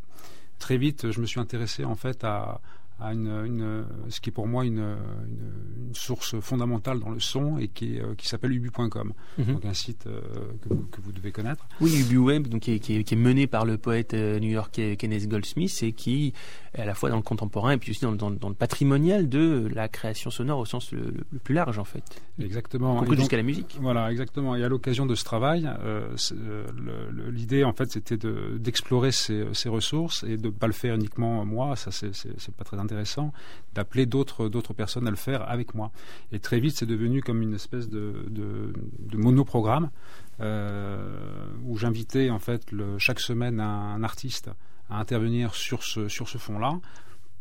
très vite, je me suis intéressé en fait à, à une, ce qui est pour moi une, une, source fondamentale dans le son et qui, euh, qui s'appelle ubu.com, mhm. donc un site euh, que, vous, que, vous, devez connaître. Oui, UbuWeb, donc qui est, qui, est, mené par le poète euh, new-yorkais Kenneth Goldsmith et qui à la fois dans le contemporain et puis aussi dans, dans, dans le patrimonial de la création sonore au sens le, plus large en fait. Exactement. jusqu'à la musique. Voilà, exactement. Et à l'occasion de ce travail, l'idée en fait c'était d'explorer ces, ces, ressources et de ne pas le faire uniquement moi, ça c'est pas très intéressant d'appeler d'autres d'autres personnes à le faire avec moi. Et très vite, c'est devenu comme une espèce de, de, de monoprogramme euh, où j'invitais en fait le, chaque semaine un, artiste à intervenir sur ce sur ce fond-là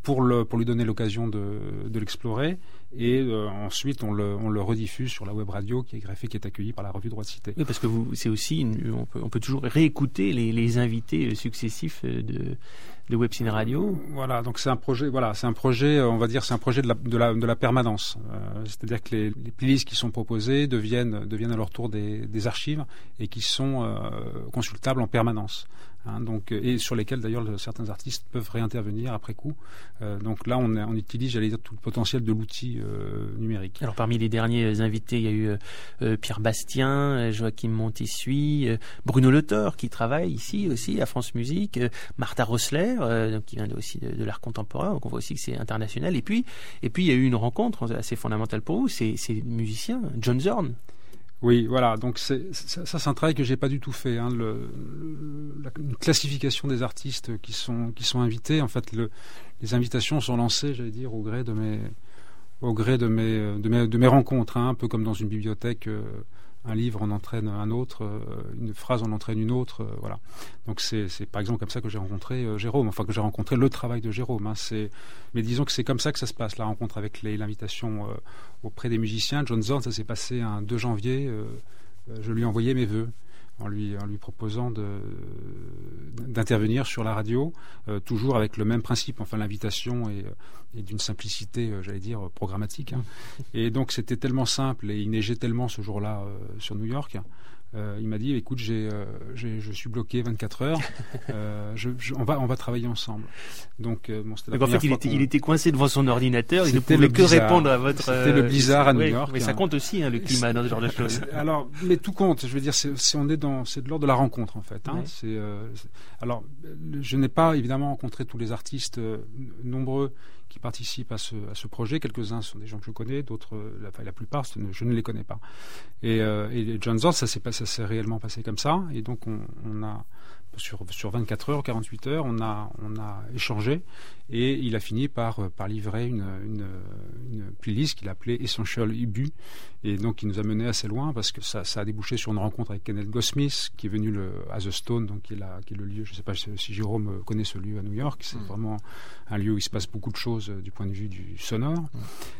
pour, le, pour lui donner l'occasion de, de l'explorer. Et euh, ensuite, on le, on le rediffuse sur la web radio qui est greffée, qui est accueillie par la revue Droit de Cité. Oui, parce que c'est aussi, on, peut, on peut toujours réécouter les, les invités successifs de, de Webcine Radio. Voilà, donc c'est un projet, voilà, c'est un projet, on va dire, c'est un projet de la, de la, de la permanence. Euh, c'est-à-dire que les, les, playlists qui sont proposées deviennent, deviennent à leur tour des, des archives et qui sont euh, consultables en permanence. Hein, donc, et sur lesquels d'ailleurs certains artistes peuvent réintervenir après coup. Euh, donc là, on, utilise, j'allais dire, tout le potentiel de l'outil euh, numérique. Alors parmi les derniers invités, il y a eu euh, Pierre Bastien, Joachim Montessuie, Bruno Le qui travaille ici aussi à France Musique, Martha Rossler, qui vient aussi de, l'art contemporain, donc on voit aussi que c'est international. Et puis, et puis il y a eu une rencontre assez fondamentale pour vous, c'est musicien, John Zorn. Oui, voilà. Donc c'est, ça, c'est un travail que j'ai pas du tout fait. Hein. La classification des artistes qui sont qui sont invités. En fait, le, les invitations sont lancées, j'allais dire, au gré de mes au gré de mes de mes, de mes rencontres, hein, un peu comme dans une bibliothèque. Euh, un livre en entraîne un autre, euh, une phrase en entraîne une autre, euh, voilà. Donc c'est par exemple comme ça que j'ai rencontré euh, Jérôme, enfin que j'ai rencontré le travail de Jérôme. Hein. mais disons que c'est comme ça que ça se passe, la rencontre avec l'invitation auprès des musiciens. John Zorn, ça s'est passé un 2 janvier. je lui ai envoyé mes voeux en lui, proposant d'intervenir sur la radio, euh, toujours avec le même principe. Enfin, l'invitation est, est d'une simplicité, euh, j'allais dire, programmatique. Hein. Et donc, c'était tellement simple et il neigeait tellement ce jour-là euh, sur New York euh, il m'a dit écoute, j'ai, euh, je suis bloqué 24 heures, *laughs* euh, je, on, va, on va travailler ensemble. Donc, bon, c'était Donc en fait, il était, il était, coincé devant son ordinateur, il ne pouvait que répondre à votre. C'était le blizzard à New York. Mais ça hein. compte aussi, hein, le climat dans ce genre de *laughs* choses. Alors, mais tout compte. Je veux dire, c'est, on est dans, c'est de l'ordre de la rencontre en fait. Hein. C'est, alors, je n'ai pas évidemment rencontré tous les artistes nombreux qui participent à ce, projet. Quelques-uns sont des gens que je connais, d'autres, la, la plupart, je ne les connais pas. Et, euh, John Zorn, ça s'est réellement passé comme ça. Et donc, on, on a sur, sur 24 heures, 48 heures, on a, on a échangé et il a fini par, par livrer une, une, une playlist qu'il appelait Essential Ubu. Et donc, il nous a mené assez loin parce que ça, ça a débouché sur une rencontre avec Kenneth Goldsmith, qui est venu le, à The Stone, donc qui est, là, qui est le lieu, je ne sais pas si Jérôme connaît ce lieu à New York, c'est mm. vraiment un lieu où il se passe beaucoup de choses euh, du point de vue du sonore.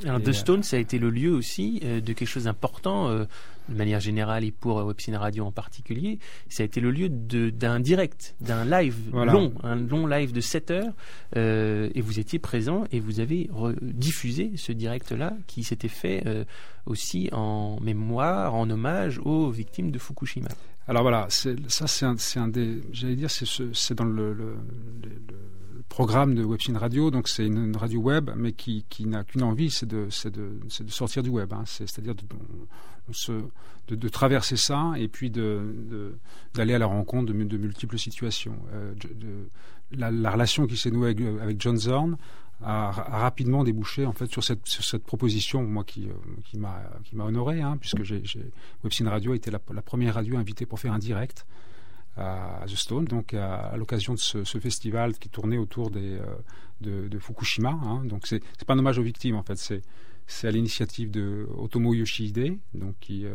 Alors, The euh, Stone, ça a été le lieu aussi euh, de quelque chose d'important de manière générale et pour Webcine Radio en particulier, ça a été le lieu d'un direct, d'un live long, un long live de 7 heures, euh, et vous étiez présent et vous avez diffusé ce direct-là qui s'était fait euh, aussi en mémoire, en hommage aux victimes de Fukushima. Alors voilà, ça c'est un, un, des, j'allais dire, c'est dans le, le, le programme de Webcine Radio. Donc c'est une, radio web, mais qui, qui n'a qu'une envie, c'est de, de, de, sortir du web. Hein. C'est-à-dire de, traverser ça et puis d'aller à la rencontre de, multiples situations. Euh, la, relation qui s'est nouée avec, John Zorn a, rapidement débouché en fait sur cette, proposition, moi qui, euh, m'a qui honoré, hein, puisque j'ai, Radio était la, première radio invitée pour faire un direct à, The Stone, donc à, l'occasion de ce, festival qui tournait autour des, de, de, Fukushima. Hein, donc c'est pas un hommage aux victimes en fait, c'est c'est à l'initiative de Otomo Yoshihide, donc qui, euh,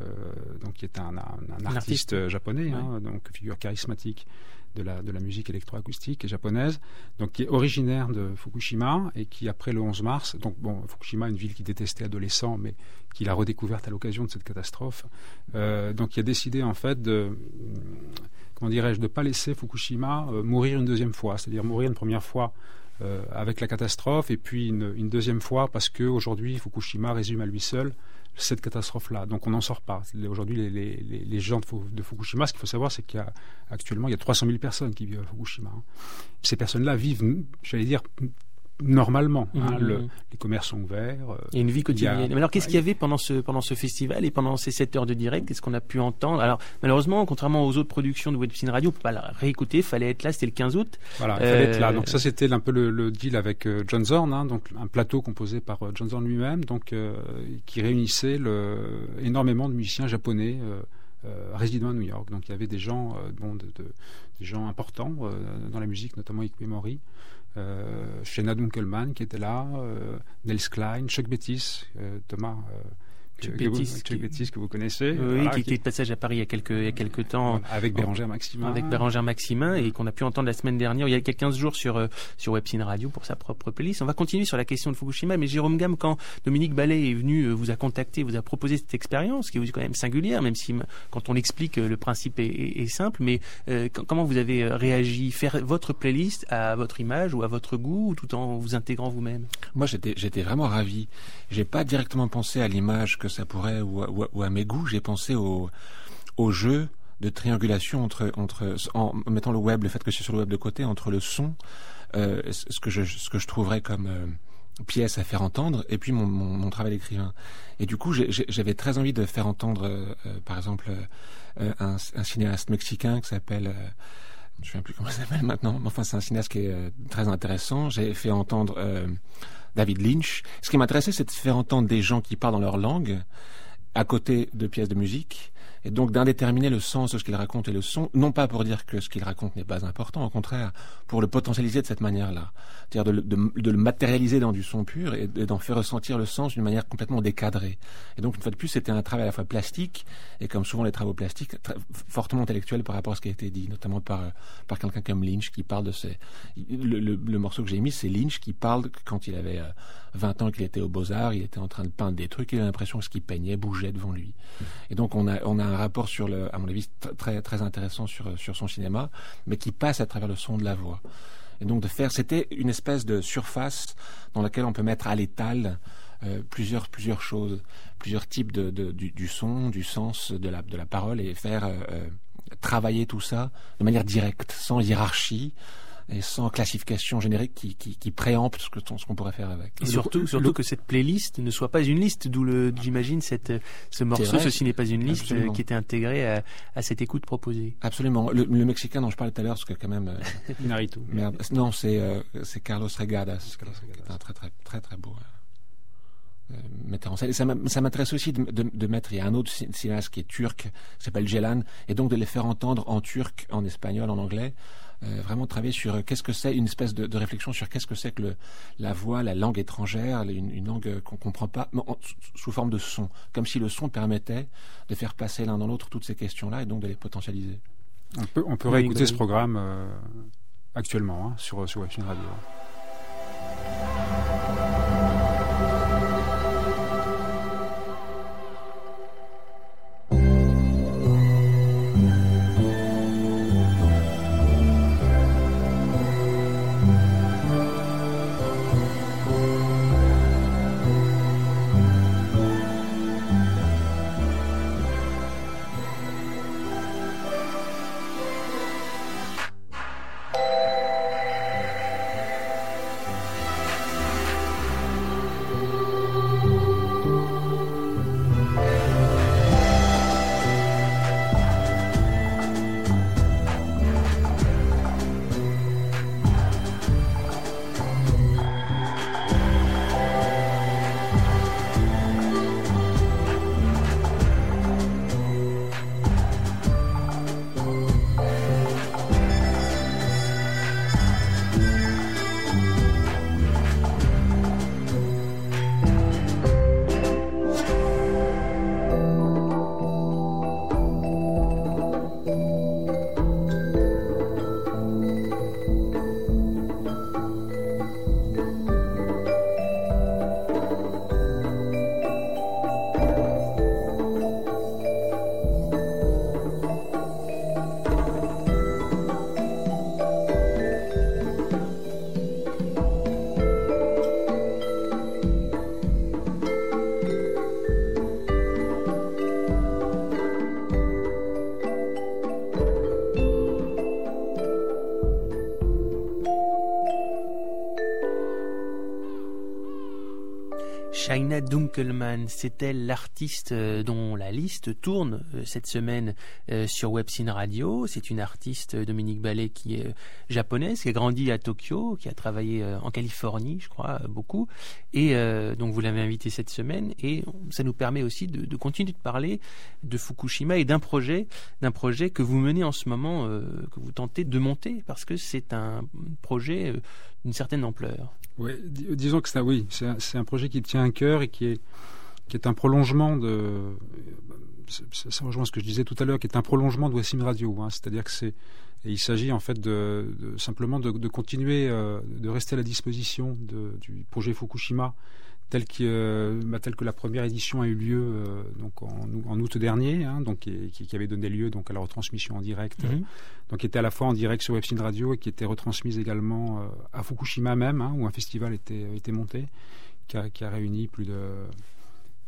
donc qui est un, artiste, japonais, hein, donc figure charismatique de la, musique électroacoustique japonaise, donc qui est originaire de Fukushima et qui après le 11 mars, donc bon, Fukushima, une ville qui détestait adolescent, mais qu'il a redécouverte à l'occasion de cette catastrophe, euh, donc il a décidé en fait de comment dirais-je, de ne pas laisser Fukushima euh, mourir une deuxième fois, c'est-à-dire mourir une première fois euh, avec la catastrophe, et puis une, deuxième fois parce qu'aujourd'hui, Fukushima résume à lui seul cette catastrophe-là. Donc on n'en sort pas. Aujourd'hui, les, gens de, Fukushima, ce qu'il faut savoir, c'est qu'actuellement, il y a 300 000 personnes qui vivent à Fukushima. Ces personnes-là vivent, j'allais dire, normalement. Hein, mhm. les commerces sont ouverts. Euh, il y a une vie quotidienne. alors, qu'est-ce qu'il y avait pendant ce, pendant ce festival et pendant ces 7 heures de direct? Qu'est-ce qu'on a pu entendre? Alors, malheureusement, contrairement aux autres productions de Webcine Radio, on peut pas la réécouter. Il fallait être là, c'était le 15 août. Voilà, il fallait être là. Donc, ça, c'était un peu le, deal avec euh, John Zorn, hein, donc un plateau composé par euh, John Zorn lui-même, donc qui réunissait le, énormément de musiciens japonais. résidant à New York. Donc il y avait des gens, bon, de, des gens importants dans la musique, notamment Mori euh, Shena Dunkelman qui était là, euh, Nels Klein, Chuck Bettis, euh, Thomas Chuck Bettis, que vous connaissez. Oui, qui, était de passage à Paris il y a quelques, il y a quelques temps. Avec Bérangère Maximin. Avec Bérangère Maximin et qu'on a pu entendre la semaine dernière, il y a quelques 15 jours sur, euh, sur Webcine Radio pour sa propre playlist. On va continuer sur la question de Fukushima, mais Jérôme Gamme, quand Dominique Ballet est venu, euh, vous a contacté, vous a proposé cette expérience, qui est quand même singulière, même si quand on l'explique, euh, le principe est, est, simple, mais comment vous avez réagi? Faire votre playlist à votre image ou à votre goût, tout en vous intégrant vous-même? Moi, j'étais, j'étais vraiment ravi. J'ai pas directement pensé à l'image que ça pourrait ou à, mes goûts, j'ai pensé au, jeu de triangulation entre, entre en mettant le web, le fait que c'est sur le web de côté, entre le son, euh, ce que je ce que je trouverais comme euh, pièce à faire entendre, et puis mon, mon, travail d'écrivain. Et du coup, j'avais très envie de faire entendre, euh, par exemple, un, cinéaste mexicain qui s'appelle je ne sais plus comment il s'appelle maintenant, mais enfin c'est un cinéaste qui est très intéressant. J'ai fait entendre David Lynch. Ce qui m'intéressait, c'est de faire entendre des gens qui parlent dans leur langue à côté de pièces de musique et donc d'indéterminer le sens de ce qu'il raconte et le son, non pas pour dire que ce qu'il raconte n'est pas important, au contraire, pour le potentialiser de cette manière-là. C'est-à-dire de, le matérialiser dans du son pur et d'en faire ressentir le sens d'une manière complètement décadrée. Et donc, une fois de plus, c'était un travail à la fois plastique, et comme souvent les travaux plastiques, fortement intellectuel par rapport à ce qui a été dit, notamment par, par quelqu'un comme Lynch, qui parle de ces... Le, morceau que j'ai mis, c'est Lynch qui parle quand il avait 20 euh, ans qu'il était au Beaux-Arts, il était en train de peindre des trucs, il a l'impression que ce qu'il peignait bougeait devant lui. Et donc, on a, on a un rapport sur le, à mon avis, très, très intéressant sur, sur son cinéma, mais qui passe à travers le son de la voix. Et donc de faire, c'était une espèce de surface dans laquelle on peut mettre à l'étal euh, plusieurs, plusieurs choses, plusieurs types de, de du, du, son, du sens de la, de la parole et faire euh, euh travailler tout ça de manière directe, sans hiérarchie, et sans classification générique qui, qui, qui préempte ce qu'on ce qu'on pourrait faire avec. Et surtout, surtout que cette playlist ne soit pas une liste, d'où le j'imagine cette ce morceau, ceci n'est pas une liste euh, qui était intégré à, à, cette écoute proposée. Absolument. Le, le, Mexicain dont je parlais tout à l'heure, parce que quand même. *laughs* Euh, Narito. Merde. Non, c'est euh, c'est Carlos Regadas, Carlos Regadas. un très très très très beau. Euh, metteur en scène. Et ça m'intéresse aussi de, de, de, mettre, il y a un autre cinéaste qui est turc, qui s'appelle Jelan, et donc de les faire entendre en turc, en espagnol, en anglais, euh, vraiment travailler sur euh, qu'est-ce que c'est, une espèce de, de réflexion sur qu'est-ce que c'est que le, la voix, la langue étrangère, une, une langue qu'on comprend pas, mais sous forme de son, comme si le son permettait de faire passer l'un dans l'autre toutes ces questions-là et donc de les potentialiser. On peut, on peut réécouter ce programme euh, actuellement hein, sur, sur Webstream Radio. Dunkelman, c'était l'artiste euh, dont la liste tourne euh, cette semaine euh, sur Webcine Radio. C'est une artiste, Dominique Ballet, qui est japonaise, qui a grandi à Tokyo, qui a travaillé en Californie, je crois, beaucoup. Et donc vous l'avez invitée cette semaine. Et ça nous permet aussi de, de continuer de parler de Fukushima et d'un projet, d'un projet que vous menez en ce moment, que vous tentez de monter, parce que c'est un projet d'une certaine ampleur. Oui, disons que c'est un, projet qui tient à cœur et qui est qui est un prolongement de ça, rejoint ce que je disais tout à l'heure, qui est un prolongement de Wassim Radio. Hein, C'est-à-dire que c'est il s'agit en fait de, simplement de, continuer euh, de rester à la disposition du projet Fukushima tel que, euh, bah, tel que la première édition a eu lieu euh, donc en, en, août dernier, hein, donc qui, qui, avait donné lieu donc à la retransmission en direct, mhm. donc qui était à la fois en direct sur Webcine Radio et qui était retransmise également euh, à Fukushima même, hein, où un festival était, était monté, qui a, qui a réuni plus de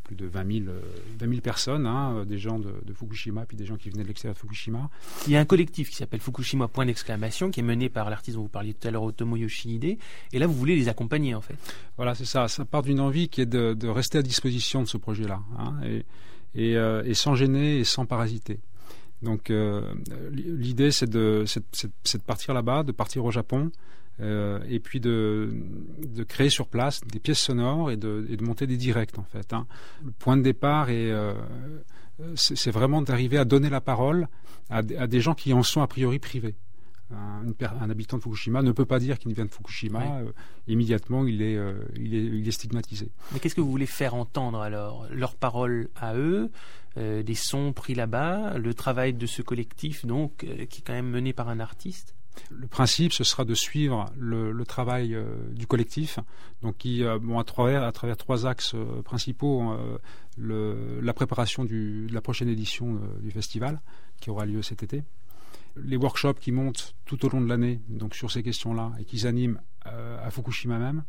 plus de 20 000, euh, personnes, hein, euh, des gens de, Fukushima, puis des gens qui venaient de l'extérieur de Fukushima. Il y a un collectif qui s'appelle Fukushima Point d'exclamation, qui est mené par l'artiste dont vous parliez tout à l'heure, Otomo Yoshihide, et là vous voulez les accompagner en fait. Voilà, c'est ça. Ça part d'une envie qui est de, rester à disposition de ce projet-là, hein, euh, et, sans gêner et sans parasiter. Donc l'idée c'est de, de, partir là-bas, de partir au Japon, euh, et puis de, de, créer sur place des pièces sonores et de, et de monter des directs en fait. Hein. Le point de départ est euh, c'est vraiment d'arriver à donner la parole à, à, des gens qui en sont a priori privés. Un, un, habitant de Fukushima ne peut pas dire qu'il vient de Fukushima. Euh, immédiatement, il est, il, est, il est stigmatisé. Mais qu'est-ce que vous voulez faire entendre alors? Leurs paroles à eux, des sons pris là-bas, le travail de ce collectif donc qui est quand même mené par un artiste? Le principe, ce sera de suivre le, travail euh, du collectif, donc qui, euh, bon, à, travers, trois axes euh, principaux, la préparation de la prochaine édition du festival, qui aura lieu cet été, les workshops qui montent tout au long de l'année, donc sur ces questions-là, et qui s'animent à Fukushima même,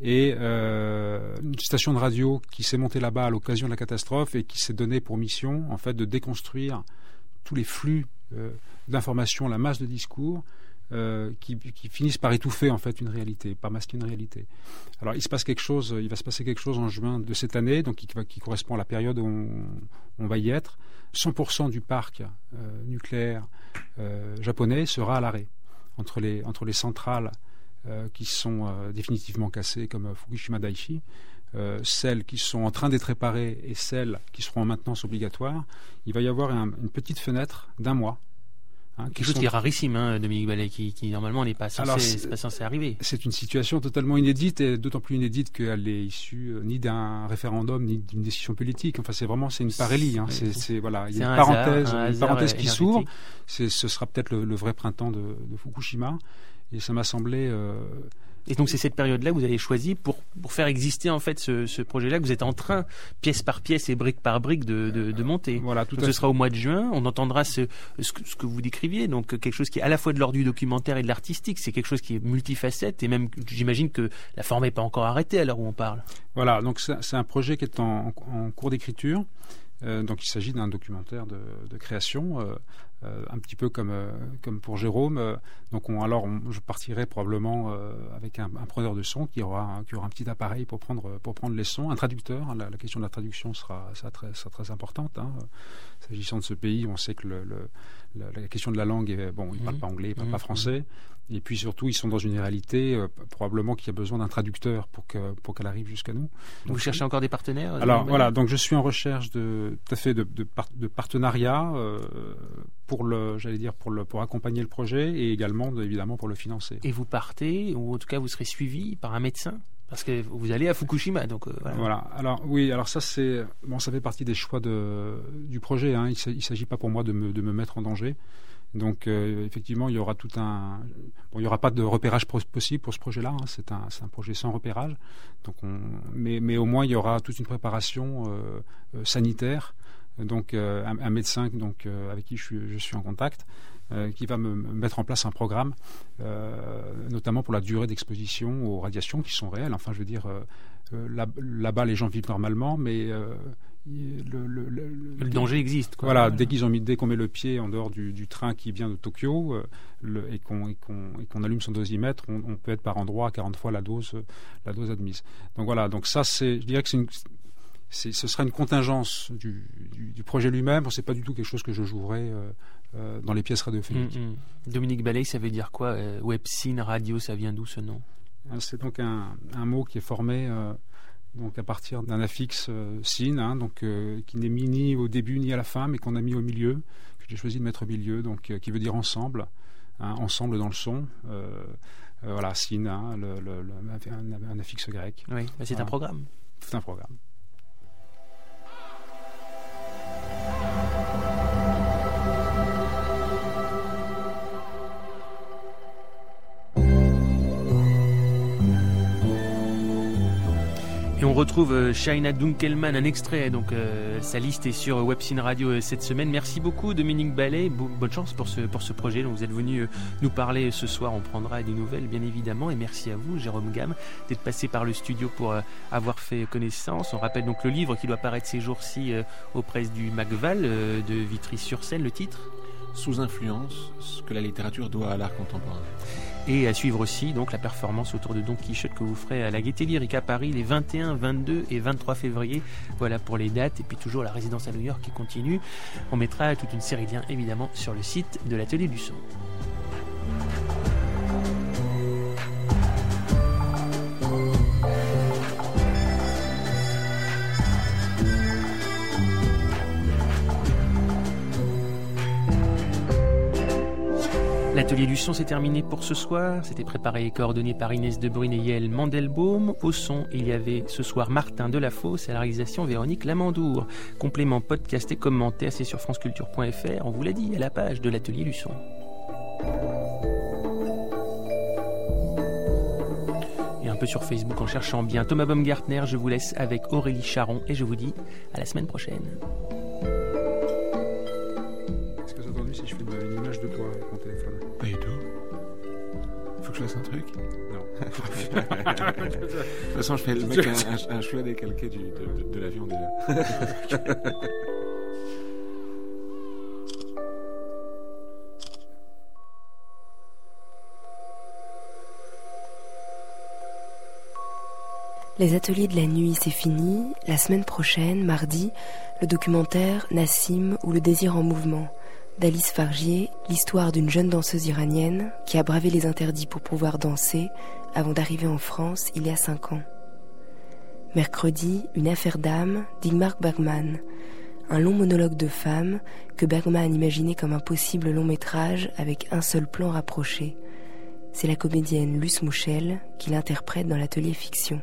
et une station de radio qui s'est montée là-bas à l'occasion de la catastrophe et qui s'est donnée pour mission, en fait, de déconstruire tous les flux d'informations, la masse de discours euh, qui, finissent par étouffer en fait une réalité, par masquer une réalité. Alors il se passe quelque chose, il va se passer quelque chose en juin de cette année, donc qui, correspond à la période où on, va y être. 100% du parc euh, nucléaire euh, japonais sera à l'arrêt entre les entre les centrales qui sont définitivement cassées comme Fukushima Daiichi. celles qui sont en train d'être réparées et celles qui seront en maintenance obligatoire, il va y avoir une petite fenêtre d'un mois Hein, Quelque chose qui est rarissime, hein, Dominique Ballet, qui, normalement n'est pas censé, pas censé arriver. C'est une situation totalement inédite et d'autant plus inédite qu'elle est issue euh, ni d'un référendum ni d'une décision politique. Enfin, c'est vraiment c'est une parélie. Hein. C'est voilà, il y a une parenthèse, une parenthèse qui s'ouvre. Ce sera peut-être le, vrai printemps de, Fukushima. Et ça m'a semblé euh, et donc c'est cette période-là que vous avez choisi pour, pour faire exister en fait ce, ce projet-là que vous êtes en train, pièce par pièce et brique par brique, de, de, de monter. Voilà, tout ce sera au mois de juin. On entendra ce, ce, que, ce, que, vous décriviez, donc quelque chose qui est à la fois de l'ordre du documentaire et de l'artistique. C'est quelque chose qui est multifacette et même j'imagine que la forme n'est pas encore arrêtée à l'heure où on parle. Voilà, donc c'est un projet qui est en, en cours d'écriture. Euh, donc il s'agit d'un documentaire de, de création euh, euh, un petit peu comme, comme pour Jérôme. Donc on, alors je partirai probablement avec un, un, preneur de son qui aura, qui aura un petit appareil pour prendre, pour prendre les sons, un traducteur. La, question de la traduction sera, sera, très, sera très, importante. Hein. S'agissant de ce pays, on sait que le, le, la, question de la langue, est, bon, ils ne parlent mmh. pas anglais, ils ne parlent mmh. pas français. Et puis surtout, ils sont dans une réalité euh, probablement qu'il y a besoin d'un traducteur pour que pour qu'elle arrive jusqu'à nous. Vous cherchez encore des partenaires Alors voilà, donc je suis en recherche de tout à fait de, de, de partenariats euh, pour le, j'allais dire pour le pour accompagner le projet et également évidemment pour le financer. Et vous partez ou en tout cas vous serez suivi par un médecin parce que vous allez à Fukushima, donc euh, voilà. Alors oui, alors ça c'est bon, ça fait partie des choix de, du projet. Hein. Il ne s'agit pas pour moi de me, de me mettre en danger. Donc euh, effectivement, il y aura tout un. Il n'y aura pas de repérage possible pour ce projet-là. Hein. C'est un, un, projet sans repérage. Donc on... mais, mais, au moins, il y aura toute une préparation euh, euh sanitaire donc un, médecin donc avec qui je suis, je suis en contact. qui va me, mettre en place un programme, notamment pour la durée d'exposition aux radiations qui sont réelles. Enfin, je veux dire, là-bas, les gens vivent normalement, mais le, le, danger existe. Voilà, dès qu'on met le pied en dehors du, train qui vient de Tokyo euh, et qu'on allume son dosimètre, on, on, peut être par endroit à 40 fois la dose, la dose admise. Donc voilà, donc ça c'est, je dirais que c'est ce sera une contingence du, projet lui-même. C'est pas du tout quelque chose que je jouerai euh, euh, dans les pièces radiophoniques. Mm, mm. Dominique Ballet, ça veut dire quoi Web scene, radio, ça vient d'où ce nom? C'est donc un, un, mot qui est formé donc à partir d'un affixe euh, SIN, hein, donc, euh, qui n'est mis ni au début ni à la fin, mais qu'on a mis au milieu, que j'ai choisi de mettre au milieu, donc euh, qui veut dire ensemble, hein, ensemble dans le son. voilà, SIN, hein, un, affixe grec. Oui, c'est un programme. C'est un programme. Et on retrouve euh, Shaina Dunkelman, un extrait. Donc euh, sa liste est sur Webcine Radio euh, cette semaine. Merci beaucoup Dominique Ballet. bonne chance pour ce, pour ce projet dont vous êtes venu nous parler ce soir. On prendra des nouvelles bien évidemment. Et merci à vous Jérôme Gamme d'être passé par le studio pour avoir fait connaissance. On rappelle donc le livre qui doit paraître ces jours-ci aux presses du Macval de Vitry-sur-Seine. Le titre? Sous influence, ce que la littérature doit à l'art contemporain. Et à suivre aussi donc la performance autour de Don Quichotte que vous ferez à la Gaîté Lyrique à Paris les 21, 22 et 23 février. Voilà pour les dates. Et puis toujours la résidence à New York qui continue. On mettra toute une série de liens évidemment sur le site de l'atelier du son. L'atelier du son s'est terminé pour ce soir. C'était préparé et coordonné par Inès de Brune et Mandelbaum. Au son, il y avait ce soir Martin Delafosse à la réalisation Véronique Lamandour. Complément, podcast et commentaires, c'est sur franceculture.fr. On vous l'a dit, à la page de l'atelier du son. Et un peu sur Facebook en cherchant bien Thomas Baumgartner. Je vous laisse avec Aurélie Charon et je vous dis à la semaine prochaine. Un truc Non. *laughs* de toute façon, je fais le mec un, un, choix décalqué du, de, de, l'avion déjà. *laughs* Les ateliers de la nuit, c'est fini. La semaine prochaine, mardi, le documentaire Nassim ou le désir en mouvement d'Alice Fargier, l'histoire d'une jeune danseuse iranienne qui a bravé les interdits pour pouvoir danser avant d'arriver en France il y a cinq ans. Mercredi, une affaire d'âme d'Igmar Bergman, un long monologue de femme que Bergman imaginait comme un possible long métrage avec un seul plan rapproché. C'est la comédienne Luce Mouchel qui l'interprète dans l'atelier fiction.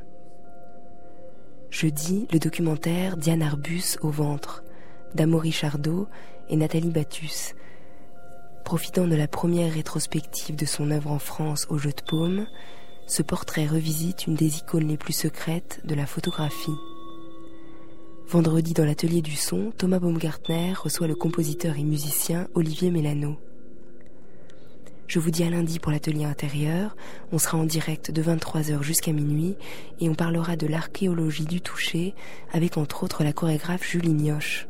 Jeudi, le documentaire Diane Arbus au ventre, d'Amaury Chardot et Nathalie Battus. Profitant de la première rétrospective de son œuvre en France au Jeu de Paume, ce portrait revisite une des icônes les plus secrètes de la photographie. Vendredi dans l'atelier du son, Thomas Baumgartner reçoit le compositeur et musicien Olivier Mélano. Je vous dis à lundi pour l'atelier intérieur. On sera en direct de 23h jusqu'à minuit et on parlera de l'archéologie du toucher avec entre autres la chorégraphe Julie Nioche.